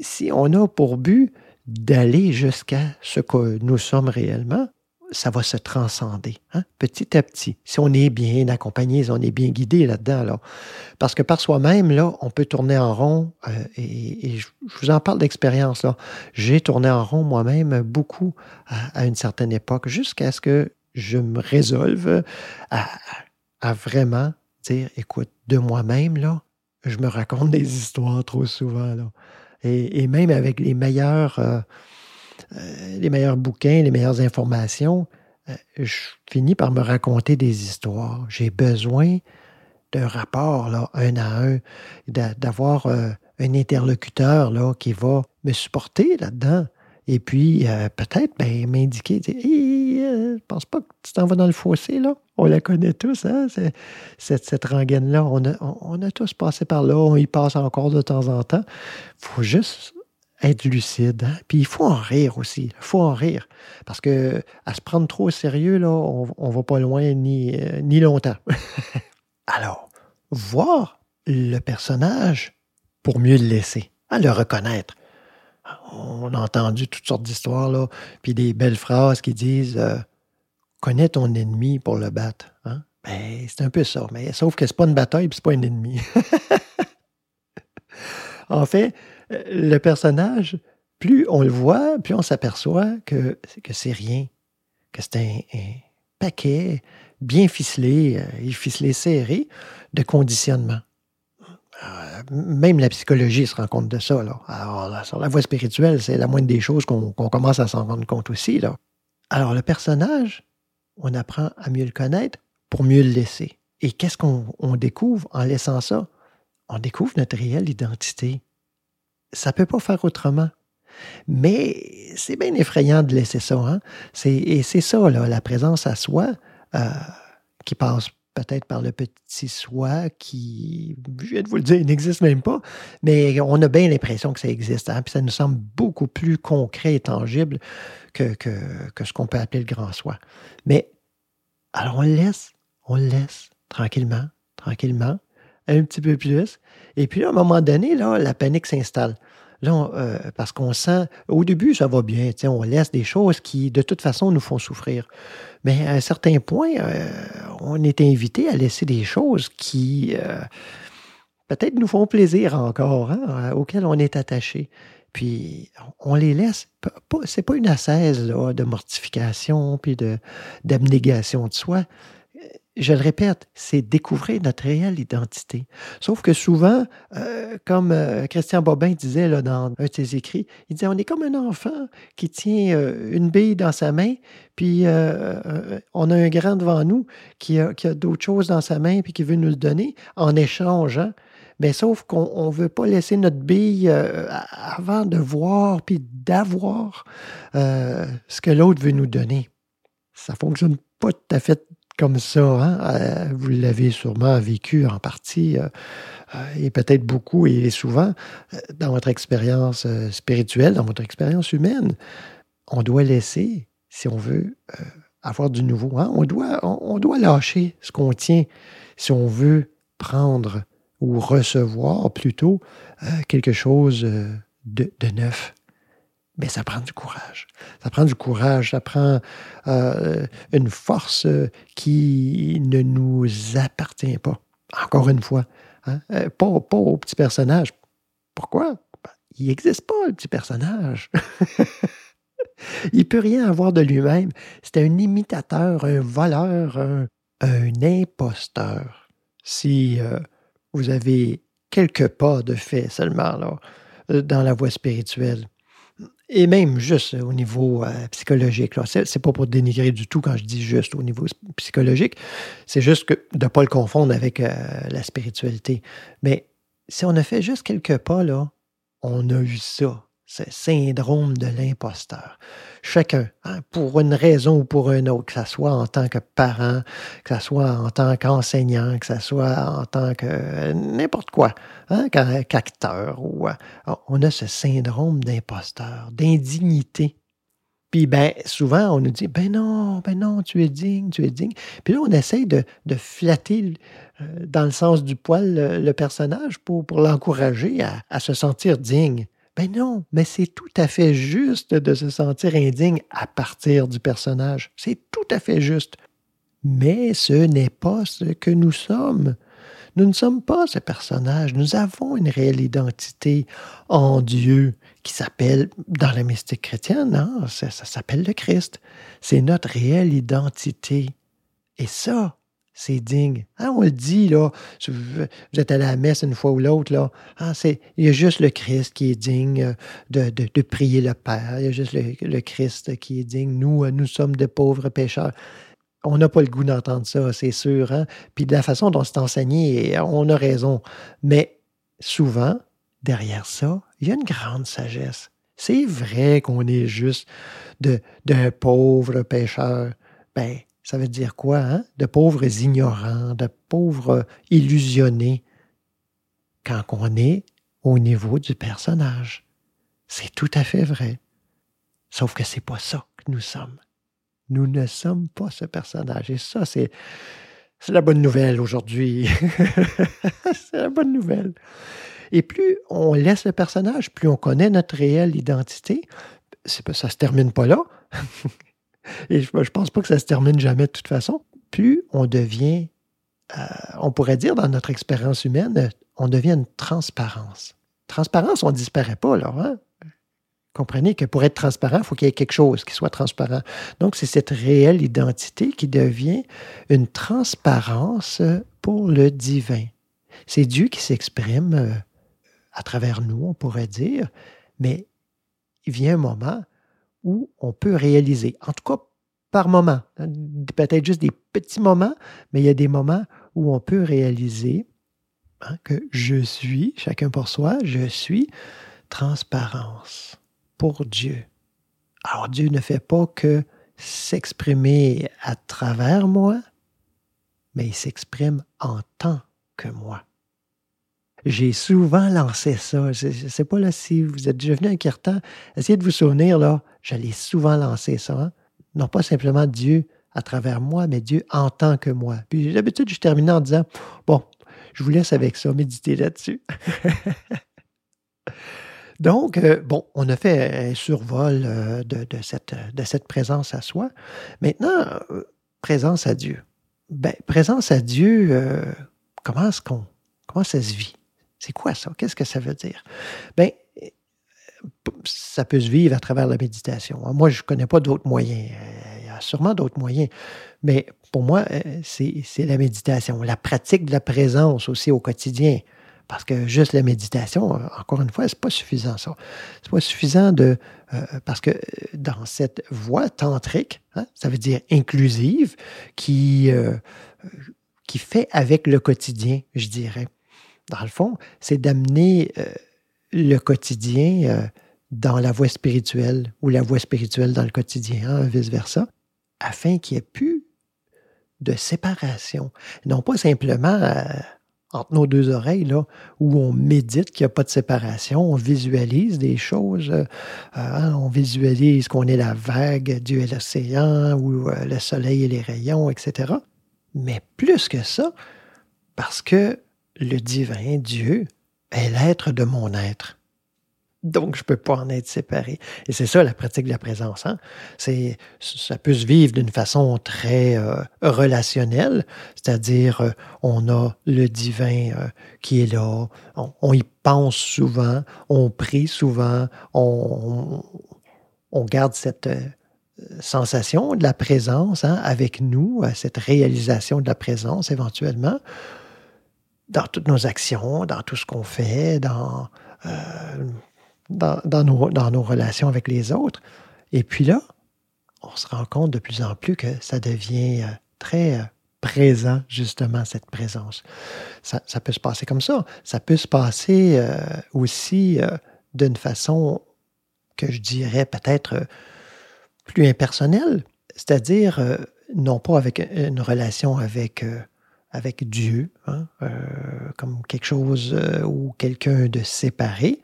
si on a pour but d'aller jusqu'à ce que nous sommes réellement, ça va se transcender, hein, petit à petit. Si on est bien accompagné, si on est bien guidé là-dedans, Parce que par soi-même, là, on peut tourner en rond, euh, et, je vous en parle d'expérience. J'ai tourné en rond moi-même beaucoup à une certaine époque, jusqu'à ce que je me résolve à, vraiment dire, écoute, de moi-même, là, je me raconte des histoires trop souvent, là. Et, même avec les meilleurs, euh, euh, les meilleurs bouquins, les meilleures informations, euh, je finis par me raconter des histoires. J'ai besoin d'un rapport, un à un, d'avoir un interlocuteur, là, qui va me supporter là-dedans. Et puis, peut-être ben, m'indiquer, je pense pas que tu t'en vas dans le fossé, là. On la connaît tous, hein, cette, cette rengaine-là. On a, on a tous passé par là, on y passe encore de temps en temps. Faut juste être lucide. Hein. Puis il faut en rire aussi. Il faut en rire. Parce que à se prendre trop au sérieux, là, on ne va pas loin ni, euh, longtemps. Alors, voir le personnage pour mieux le laisser, à le reconnaître on a entendu toutes sortes d'histoires, là, puis des belles phrases qui disent euh, Connais ton ennemi pour le battre. Hein? Ben, c'est un peu ça. Mais sauf que c'est pas une bataille, puis c'est pas un ennemi. en fait, euh, le personnage, plus on le voit, plus on s'aperçoit que, que c'est rien. que c'est un, paquet bien ficelé, euh, et ficelé serré de conditionnement. Euh, même la psychologie se rend compte de ça. Là. Sur la voie spirituelle, c'est la moindre des choses qu'on qu'on commence à s'en rendre compte aussi. Là. Alors, le personnage, on apprend à mieux le connaître pour mieux le laisser. Et qu'est-ce qu'on on découvre en laissant ça? On découvre notre réelle identité. Ça ne peut pas faire autrement. Mais c'est bien effrayant de laisser ça. Hein? Et c'est ça, la présence à soi, euh, qui passe peut-être par le petit soi qui, je de vous le dire, n'existe même pas, mais on a bien l'impression que ça existe. hein, Puis ça nous semble beaucoup plus concret et tangible que, ce qu'on peut appeler le grand soi. Mais alors on le laisse, on le laisse tranquillement, tranquillement, un petit peu plus. Et puis à un moment donné, là, la panique s'installe. Euh, parce qu'on sent, au début, ça va bien, on laisse des choses qui, de toute façon, nous font souffrir. Mais à un certain point, euh, on est invité à laisser des choses qui, euh, peut-être, nous font plaisir encore, hein, auxquelles on est attaché. Puis, on les laisse. C'est pas une assaise de mortification puis d'abnégation de soi je le répète, c'est découvrir notre réelle identité. Sauf que souvent, euh, comme euh, Christian Bobin disait là, dans un de ses écrits, il disait, on est comme un enfant qui tient euh, une bille dans sa main, puis on a un grand devant nous qui a, qui d'autres choses dans sa main, puis qui veut nous le donner en échange. hein. Mais sauf qu'on ne veut pas laisser notre bille avant de voir, puis d'avoir ce que l'autre veut nous donner. Ça fonctionne pas tout à fait comme ça. hein. Euh, vous l'avez sûrement vécu en partie, euh, euh, et peut-être beaucoup et souvent, dans votre expérience spirituelle, dans votre expérience humaine. On doit laisser, si on veut avoir du nouveau, hein, on, doit, on, lâcher ce qu'on tient si on veut prendre ou recevoir plutôt quelque chose de neuf. Mais ça prend du courage. Ça prend du courage, ça prend euh, une force euh, qui ne nous appartient pas. Encore une fois, hein, euh, pas, pas au petit personnage. Pourquoi? Ben, il n'existe pas, le petit personnage. il ne peut rien avoir de lui-même. C'est un imitateur, un voleur, un, imposteur. Si vous avez quelques pas de fait seulement là, dans la voie spirituelle, et même juste au niveau euh, psychologique. Ce n'est pas pour dénigrer du tout quand je dis juste au niveau psychologique. C'est juste que de ne pas le confondre avec euh, la spiritualité. Mais si on a fait juste quelques pas, là, on a eu ça, ce syndrome de l'imposteur. Chacun, hein, pour une raison ou pour une autre, que ce soit en tant que parent, que ce soit en tant qu'enseignant, que ce soit en tant que euh, n'importe quoi, hein, qu'acteur, ou, euh, on a ce syndrome d'imposteur, d'indignité. Puis ben, souvent, on nous dit, ben non, ben non, tu es digne, tu es digne. Puis là, on essaye de, flatter euh, dans le sens du poil le, personnage pour, l'encourager à se sentir digne. Ben non, mais c'est tout à fait juste de se sentir indigne à partir du personnage. C'est tout à fait juste. Mais ce n'est pas ce que nous sommes. Nous ne sommes pas ce personnage. Nous avons une réelle identité en Dieu qui s'appelle, dans la mystique chrétienne, hein, ça, ça s'appelle le Christ. C'est notre réelle identité. Et ça, c'est digne. Hein, on le dit, là, vous êtes à la messe une fois ou l'autre, là. Ah, c'est, il y a juste le Christ qui est digne de, de, de prier le Père. Il y a juste le, Christ qui est digne. Nous, nous sommes de pauvres pécheurs. On n'a pas le goût d'entendre ça, c'est sûr. Hein? Puis de la façon dont c'est enseigné, on a raison. Mais souvent, derrière ça, il y a une grande sagesse. C'est vrai qu'on est juste de, d'un pauvre pécheur. Ben, ça veut dire quoi, hein? De pauvres ignorants, de pauvres illusionnés, quand on est au niveau du personnage. C'est tout à fait vrai. Sauf que c'est pas ça que nous sommes. Nous ne sommes pas ce personnage. Et ça, c'est, la bonne nouvelle aujourd'hui. c'est la bonne nouvelle. Et plus on laisse le personnage, plus on connaît notre réelle identité. Ça ne se termine pas là. Et je ne pense pas que ça se termine jamais de toute façon. Plus on devient, euh, on pourrait dire dans notre expérience humaine, on devient une transparence. Transparence, on ne disparaît pas, là. Hein? Comprenez que pour être transparent, il faut qu'il y ait quelque chose qui soit transparent. Donc, c'est cette réelle identité qui devient une transparence pour le divin. C'est Dieu qui s'exprime euh, à travers nous, on pourrait dire, mais il vient un moment où on peut réaliser, en tout cas par moment, hein, peut-être juste des petits moments, mais il y a des moments où on peut réaliser hein, que je suis, chacun pour soi, je suis transparence pour Dieu. Alors Dieu ne fait pas que s'exprimer à travers moi, mais il s'exprime en tant que moi. J'ai souvent lancé ça. Je ne sais pas là, si vous êtes déjà venu à Kirtan. Essayez de vous souvenir, là, j'allais souvent lancer ça. Hein. Non pas simplement Dieu à travers moi, mais Dieu en tant que moi. Puis d'habitude, je termine en disant, bon, je vous laisse avec ça, méditez là-dessus. Donc, euh, bon, on a fait un survol euh, de, cette, de cette présence à soi. Maintenant, euh, présence à Dieu. Ben, présence à Dieu, comment est-ce qu'on, comment ça se vit? C'est quoi ça? Qu'est-ce que ça veut dire? Ben, ça peut se vivre à travers la méditation. Moi, je ne connais pas d'autres moyens. Il y a sûrement d'autres moyens. Mais pour moi, c'est la méditation, la pratique de la présence aussi au quotidien. Parce que juste la méditation, encore une fois, c'est pas suffisant, ça. C'est pas suffisant de. Euh, parce que dans cette voie tantrique, hein, ça veut dire inclusive, euh, qui fait avec le quotidien, je dirais. Dans le fond, c'est d'amener euh, le quotidien dans la voie spirituelle ou la voie spirituelle dans le quotidien, hein, vice-versa, afin qu'il n'y ait plus de séparation. Non pas simplement entre nos deux oreilles, là, où on médite qu'il n'y a pas de séparation, on visualise des choses, euh, hein, on visualise qu'on est la vague, Dieu est l'océan, ou euh, le soleil et les rayons, etc. Mais plus que ça, parce que le divin, Dieu, est l'être de mon être. Donc, je ne peux pas en être séparé. Et c'est ça la pratique de la présence. Hein? C'est, ça peut se vivre d'une façon très euh, relationnelle, c'est-à-dire euh, on a le divin euh, qui est là, on, y pense souvent, on prie souvent, on, garde cette sensation de la présence hein, avec nous, cette réalisation de la présence éventuellement, dans toutes nos actions, dans tout ce qu'on fait, dans dans, nos, dans nos relations avec les autres. Et puis là, on se rend compte de plus en plus que ça devient euh, très euh, présent, justement, cette présence. Ça, peut se passer comme ça. Ça peut se passer euh, aussi d'une façon que je dirais peut-être plus impersonnelle, c'est-à-dire non pas avec une relation avec avec Dieu, hein, euh, comme quelque chose euh, ou quelqu'un de séparé,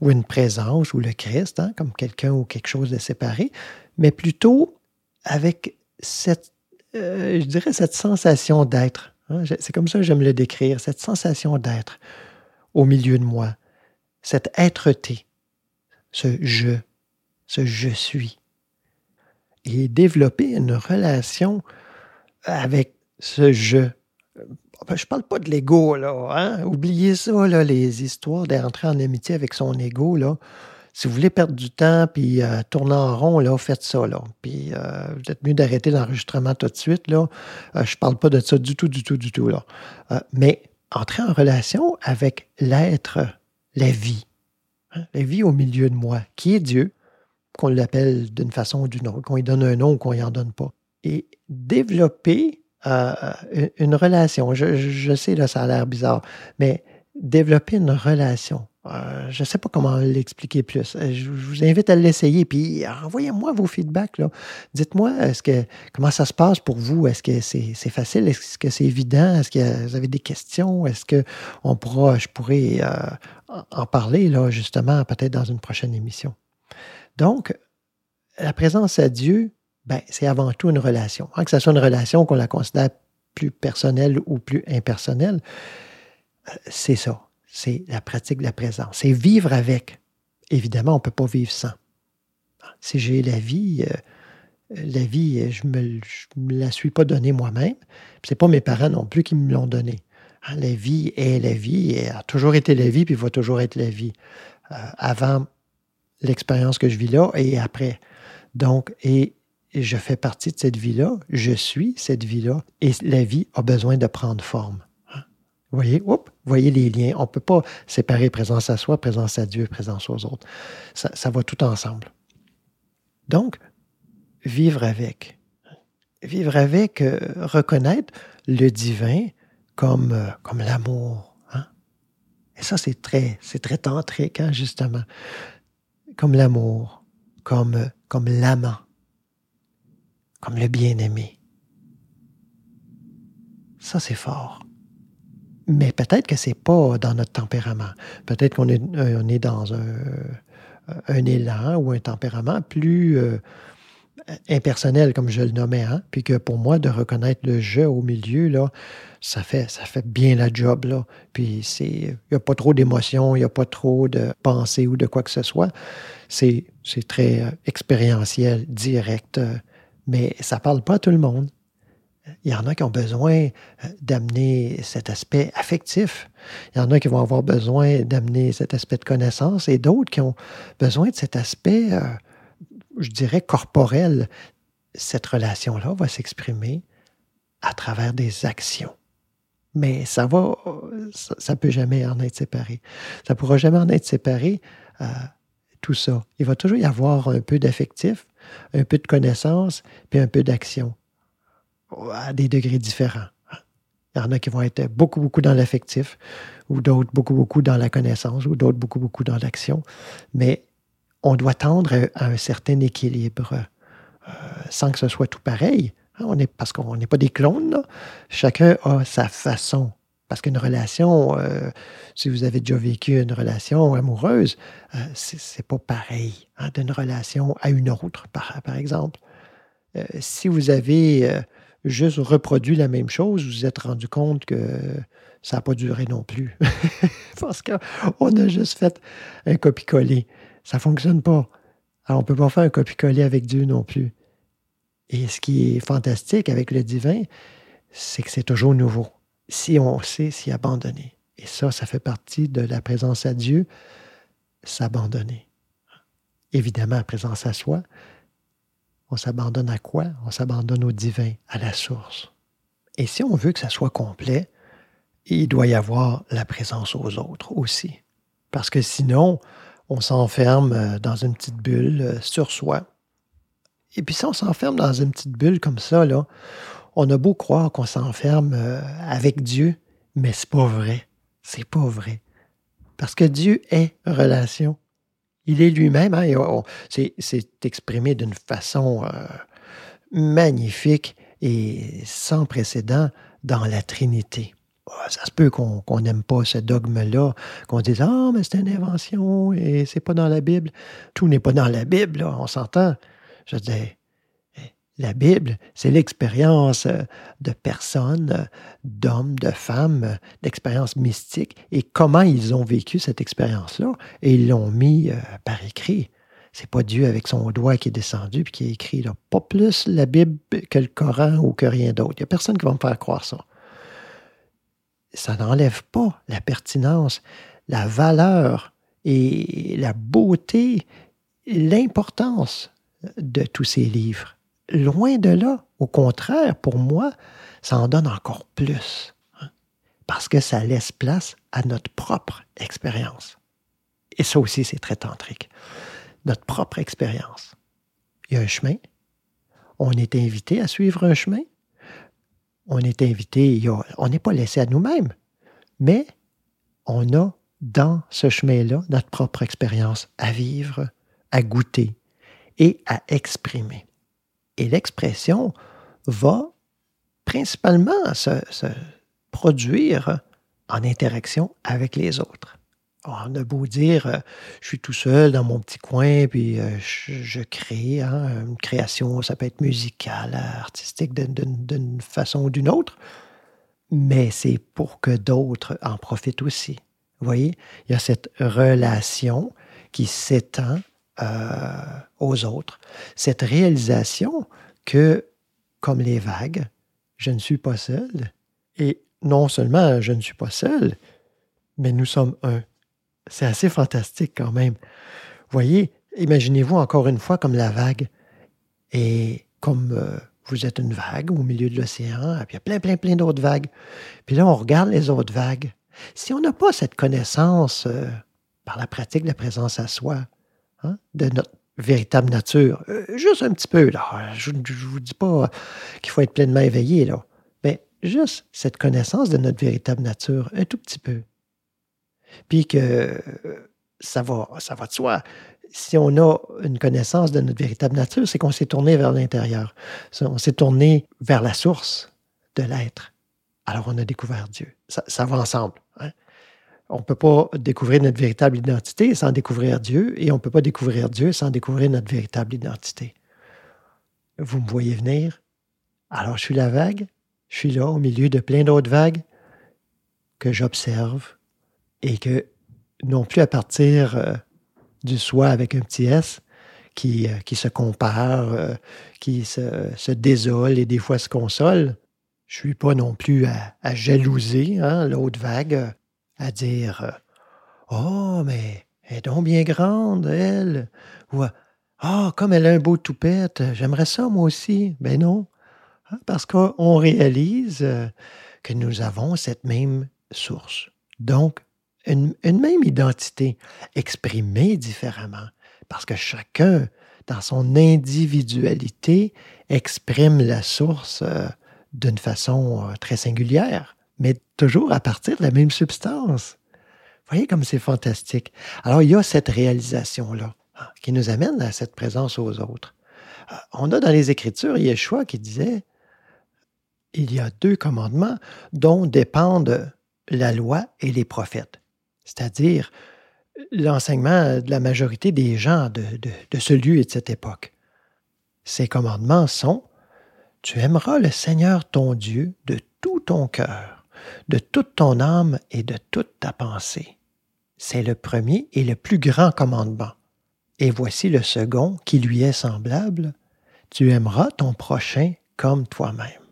ou une présence, ou le Christ, hein, comme quelqu'un ou quelque chose de séparé, mais plutôt avec cette, euh, je dirais, cette sensation d'être. Hein. c'est comme ça que j'aime le décrire, cette sensation d'être au milieu de moi, cette être-té, ce je, ce je suis. Et développer une relation avec ce je je parle pas de l'ego, là. Hein? Oubliez ça, là, les histoires d'entrer en amitié avec son ego, là. Si vous voulez perdre du temps puis euh, tourner en rond, là, faites ça, là. Puis euh, vous mieux d'arrêter l'enregistrement tout de suite, là. Euh, je parle pas de ça du tout, du tout, du tout, là. mais entrer en relation avec l'être, la vie. Hein? La vie au milieu de moi, qui est Dieu, qu'on l'appelle d'une façon ou d'une autre, qu'on lui donne un nom ou qu'on lui en donne pas. Et développer euh, une relation. Je, sais, là, ça a l'air bizarre, mais développer une relation. Euh, je ne sais pas comment l'expliquer plus. Euh, je, vous invite à l'essayer, puis envoyez-moi vos feedbacks. Dites-moi est-ce que comment ça se passe pour vous? Est-ce que c'est facile? Est-ce que c'est évident? Est-ce que vous avez des questions? Est-ce que on pourra, je pourrais en parler là, justement, peut-être dans une prochaine émission? Donc, la présence à Dieu, ben, c'est avant tout une relation. Hein, que ce soit une relation qu'on la considère plus personnelle ou plus impersonnelle, euh, c'est ça. C'est la pratique de la présence. C'est vivre avec. Évidemment, on ne peut pas vivre sans. Si j'ai la vie, euh, la vie, je ne me, la suis pas donnée moi-même. Ce n'est pas mes parents non plus qui me l'ont donnée. Hein, la vie est la vie, elle a toujours été la vie, puis va toujours être la vie. Euh, avant l'expérience que je vis là et après. Donc, et je fais partie de cette vie-là, je suis cette vie-là, et la vie a besoin de prendre forme. Hein? Vous voyez, Oups, voyez les liens. On ne peut pas séparer présence à soi, présence à Dieu, présence aux autres. Ça, ça va tout ensemble. Donc, vivre avec. Vivre avec, euh, reconnaître le divin comme, euh, comme l'amour. Hein? Et ça, c'est très, c'est très tantrique, hein, justement. Comme l'amour, comme, comme l'amant, comme le bien-aimé. Ça, c'est fort. Mais peut-être que c'est pas dans notre tempérament. Peut-être qu'on est, on est dans un, un élan ou un tempérament plus euh, impersonnel, comme je le nommais, hein? puis que pour moi, de reconnaître le jeu au milieu, là, ça fait, ça fait bien la job. Là. Puis il n'y a pas trop d'émotions, il n'y a pas trop de pensées ou de quoi que ce soit. C'est très euh, expérientiel, direct, euh, mais ça parle pas à tout le monde. Il y en a qui ont besoin d'amener cet aspect affectif. Il y en a qui vont avoir besoin d'amener cet aspect de connaissance et d'autres qui ont besoin de cet aspect je dirais, corporelle, cette relation-là va s'exprimer à travers des actions. Mais ça va, ça, ne peut jamais en être séparé. Ça ne pourra jamais en être séparé, euh, tout ça. Il va toujours y avoir un peu d'affectif, un peu de connaissance, puis un peu d'action, à des degrés différents. Il y en a qui vont être beaucoup, beaucoup dans l'affectif, ou d'autres beaucoup, beaucoup dans la connaissance, ou d'autres beaucoup, beaucoup dans l'action. Mais on doit tendre à, un certain équilibre euh, sans que ce soit tout pareil. Hein, on est, parce qu'on n'est pas des clones. Chacun a sa façon. Parce qu'une relation, euh, si vous avez déjà vécu une relation amoureuse, euh, c'est pas pareil hein, d'une relation à une autre, par, exemple. si vous avez juste reproduit la même chose, vous vous êtes rendu compte que ça n'a pas duré non plus. parce qu'on a juste fait un copie-coller. Ça ne fonctionne pas. Alors, on ne peut pas faire un copie-coller avec Dieu non plus. Et ce qui est fantastique avec le divin, c'est que c'est toujours nouveau. Si on sait s'y abandonner. Et ça, ça fait partie de la présence à Dieu, s'abandonner. Évidemment, la présence à soi, on s'abandonne à quoi? On s'abandonne au divin, à la source. Et si on veut que ça soit complet, il doit y avoir la présence aux autres aussi. Parce que sinon, on s'enferme euh, dans une petite bulle euh, sur soi. Et puis si on s'enferme dans une petite bulle comme ça, là, on a beau croire qu'on s'enferme euh, avec Dieu, mais c'est pas vrai. C'est pas vrai. Parce que Dieu est relation. Il est lui-même. Hein, c'est exprimé d'une façon magnifique et sans précédent dans la Trinité. Ah, ça se peut qu'on n'aime pas ce dogme-là, qu'on dise Ah, mais c'est une invention et c'est pas dans la Bible. Tout n'est pas dans la Bible, on s'entend. Je dis eh, la Bible, c'est l'expérience euh, de personnes, d'hommes, de femmes, d'expériences mystiques et comment ils ont vécu cette expérience-là et ils l'ont mis euh, par écrit. C'est pas Dieu avec son doigt qui est descendu puis qui a écrit pas plus la Bible que le Coran ou que rien d'autre. Il n'y a personne qui va me faire croire ça ça n'enlève pas la pertinence, la valeur et la beauté, l'importance de tous ces livres. Loin de là, au contraire, pour moi, ça en donne encore plus, hein, parce que ça laisse place à notre propre expérience. Et ça aussi, c'est très tantrique. Notre propre expérience. Il y a un chemin. On est invité à suivre un chemin on est invité, on n'est pas laissé à nous-mêmes, mais on a dans ce chemin-là notre propre expérience à vivre, à goûter et à exprimer. Et l'expression va principalement se, produire en interaction avec les autres on a beau dire, euh, je suis tout seul dans mon petit coin, puis euh, je, crée. Hein, une création, ça peut être musicale, artistique d'une façon ou d'une autre, mais c'est pour que d'autres en profitent aussi. Vous voyez, il y a cette relation qui s'étend aux autres, cette réalisation que, comme les vagues, je ne suis pas seul, et non seulement je ne suis pas seul, mais nous sommes un. C'est assez fantastique quand même. Voyez, imaginez-vous encore une fois comme la vague. Et comme euh, vous êtes une vague au milieu de l'océan, puis il y a plein, plein, plein d'autres vagues. Puis là, on regarde les autres vagues. Si on n'a pas cette connaissance euh, par la pratique de la présence à soi, hein, de notre véritable nature, euh, juste un petit peu, là, je ne vous dis pas qu'il faut être pleinement éveillé, là, mais juste cette connaissance de notre véritable nature, un tout petit peu. Puis que ça va, ça va de soi si on a une connaissance de notre véritable nature, c'est qu'on s'est tourné vers l'intérieur. On s'est tourné vers la source de l'être. Alors on a découvert Dieu. Ça, va ensemble. Hein. On ne peut pas découvrir notre véritable identité sans découvrir Dieu, et on ne peut pas découvrir Dieu sans découvrir notre véritable identité. Vous me voyez venir? Alors je suis la vague, je suis là au milieu de plein d'autres vagues que j'observe et que non plus à partir euh, du soi avec un petit S qui, euh, se compare, euh, qui se, désole et des fois se console. Je suis pas non plus à, à jalouser hein, l'autre vague, à dire Oh, mais elle est donc bien grande, elle. Ou Ah, oh, comme elle a un beau toupette, j'aimerais ça moi aussi. Ben non. Hein, parce qu'on réalise euh, que nous avons cette même source. Donc, une, même identité exprimée différemment, parce que chacun, dans son individualité, exprime la source euh, d'une façon euh, très singulière, mais toujours à partir de la même substance. Voyez comme c'est fantastique. Alors, il y a cette réalisation-là hein, qui nous amène à cette présence aux autres. Euh, on a dans les Écritures Yeshua qui disait il y a deux commandements dont dépendent la loi et les prophètes c'est-à-dire l'enseignement de la majorité des gens de, ce lieu et de cette époque. Ces commandements sont Tu aimeras le Seigneur ton Dieu de tout ton cœur, de toute ton âme et de toute ta pensée. C'est le premier et le plus grand commandement. Et voici le second qui lui est semblable. Tu aimeras ton prochain comme toi-même.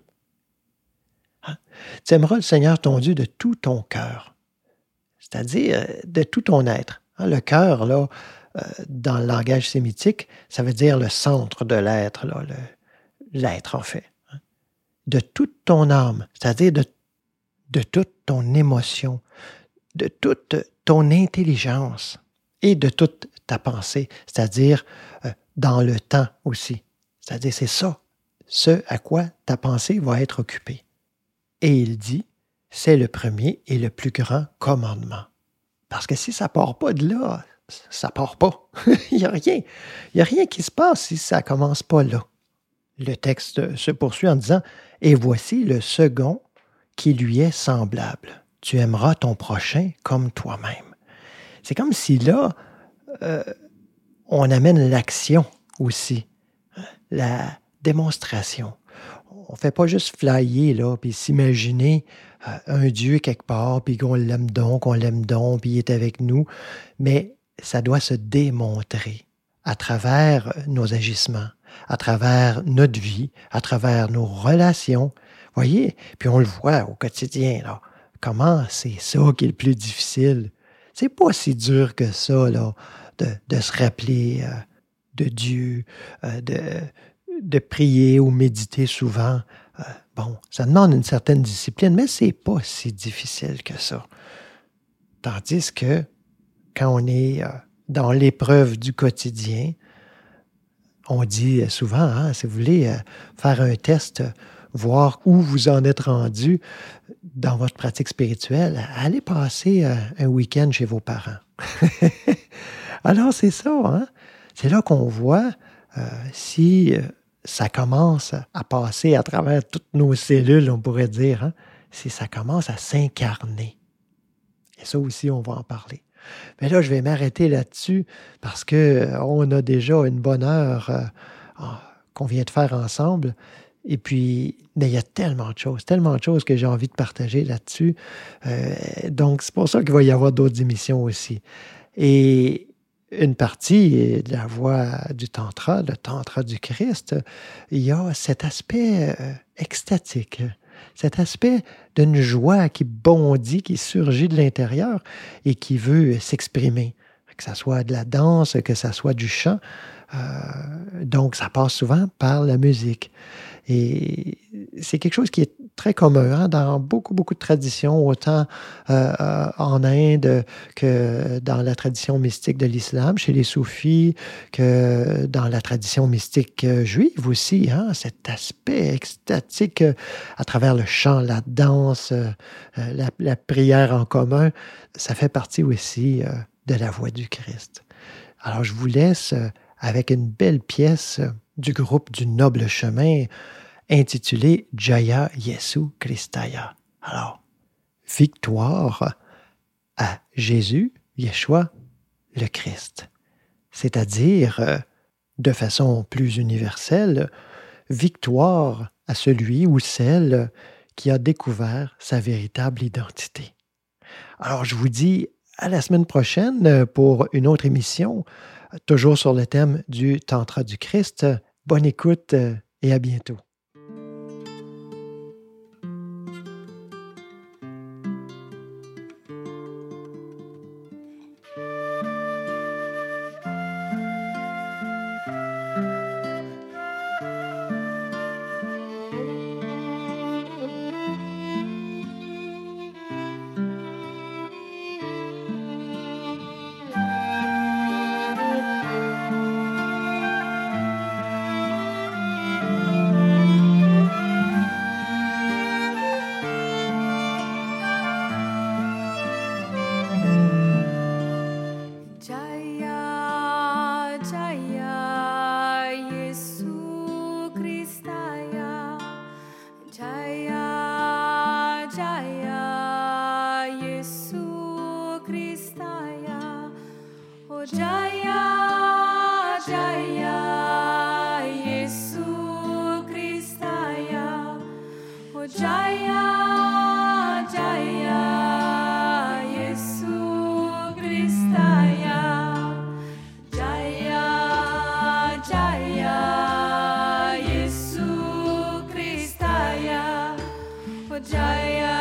Hein? Tu aimeras le Seigneur ton Dieu de tout ton cœur, c'est-à-dire euh, de tout ton être. Hein, le cœur, là, euh, dans le langage sémitique, ça veut dire le centre de l'être, l'être en fait. Hein? De toute ton âme, c'est-à-dire de, de toute ton émotion, de toute ton intelligence et de toute ta pensée, c'est-à-dire euh, dans le temps aussi. C'est-à-dire c'est ça, ce à quoi ta pensée va être occupée. Et il dit, c'est le premier et le plus grand commandement. Parce que si ça part pas de là, ça part pas. Il n'y a rien. Il n'y a rien qui se passe si ça commence pas là. Le texte se poursuit en disant Et voici le second qui lui est semblable. Tu aimeras ton prochain comme toi-même. C'est comme si là, euh, on amène l'action aussi, la démonstration. On ne fait pas juste flyer, là, puis s'imaginer un Dieu quelque part, puis qu'on l'aime donc, qu'on l'aime donc, puis il est avec nous, mais ça doit se démontrer à travers nos agissements, à travers notre vie, à travers nos relations. Voyez, puis on le voit au quotidien. Comment c'est ça qui est le plus difficile? C'est pas si dur que ça, là, de, de se rappeler euh, de Dieu, euh, de, prier ou méditer souvent. Euh, bon, ça demande une certaine discipline, mais c'est pas si difficile que ça. Tandis que quand on est dans l'épreuve du quotidien, on dit souvent, hein, si vous voulez faire un test, voir où vous en êtes rendu dans votre pratique spirituelle, allez passer un week-end chez vos parents. Alors c'est ça, hein? c'est là qu'on voit si ça commence à passer à travers toutes nos cellules, on pourrait dire, hein, si ça commence à s'incarner. Et ça aussi, on va en parler. Mais là, je vais m'arrêter là-dessus parce qu'on euh, a déjà une bonne heure euh, qu'on vient de faire ensemble. Et puis, mais il y a tellement de choses, tellement de choses que j'ai envie de partager là-dessus. Euh, donc, c'est pour ça qu'il va y avoir d'autres émissions aussi. Et une partie de la voie du Tantra, le Tantra du Christ, il y a cet aspect euh, extatique, cet aspect d'une joie qui bondit, qui surgit de l'intérieur et qui veut s'exprimer, que ça soit de la danse, que ça soit du chant. Euh, donc, ça passe souvent par la musique. Et c'est quelque chose qui est très commun hein, dans beaucoup, beaucoup de traditions, autant euh, euh, en Inde que dans la tradition mystique de l'islam, chez les soufis, que dans la tradition mystique euh, juive aussi. Hein, cet aspect extatique à travers le chant, la danse, la, la, prière en commun, ça fait partie aussi de la voix du Christ. Alors, je vous laisse avec une belle pièce du groupe du Noble Chemin intitulée Jaya Yesu Christaya. Alors, victoire à Jésus, Yeshua, le Christ. C'est-à-dire, euh, de façon plus universelle, victoire à celui ou celle qui a découvert sa véritable identité. Alors, je vous dis à la semaine prochaine pour une autre émission, toujours sur le thème du Tantra du Christ. Bonne écoute euh, et à bientôt. Jaya.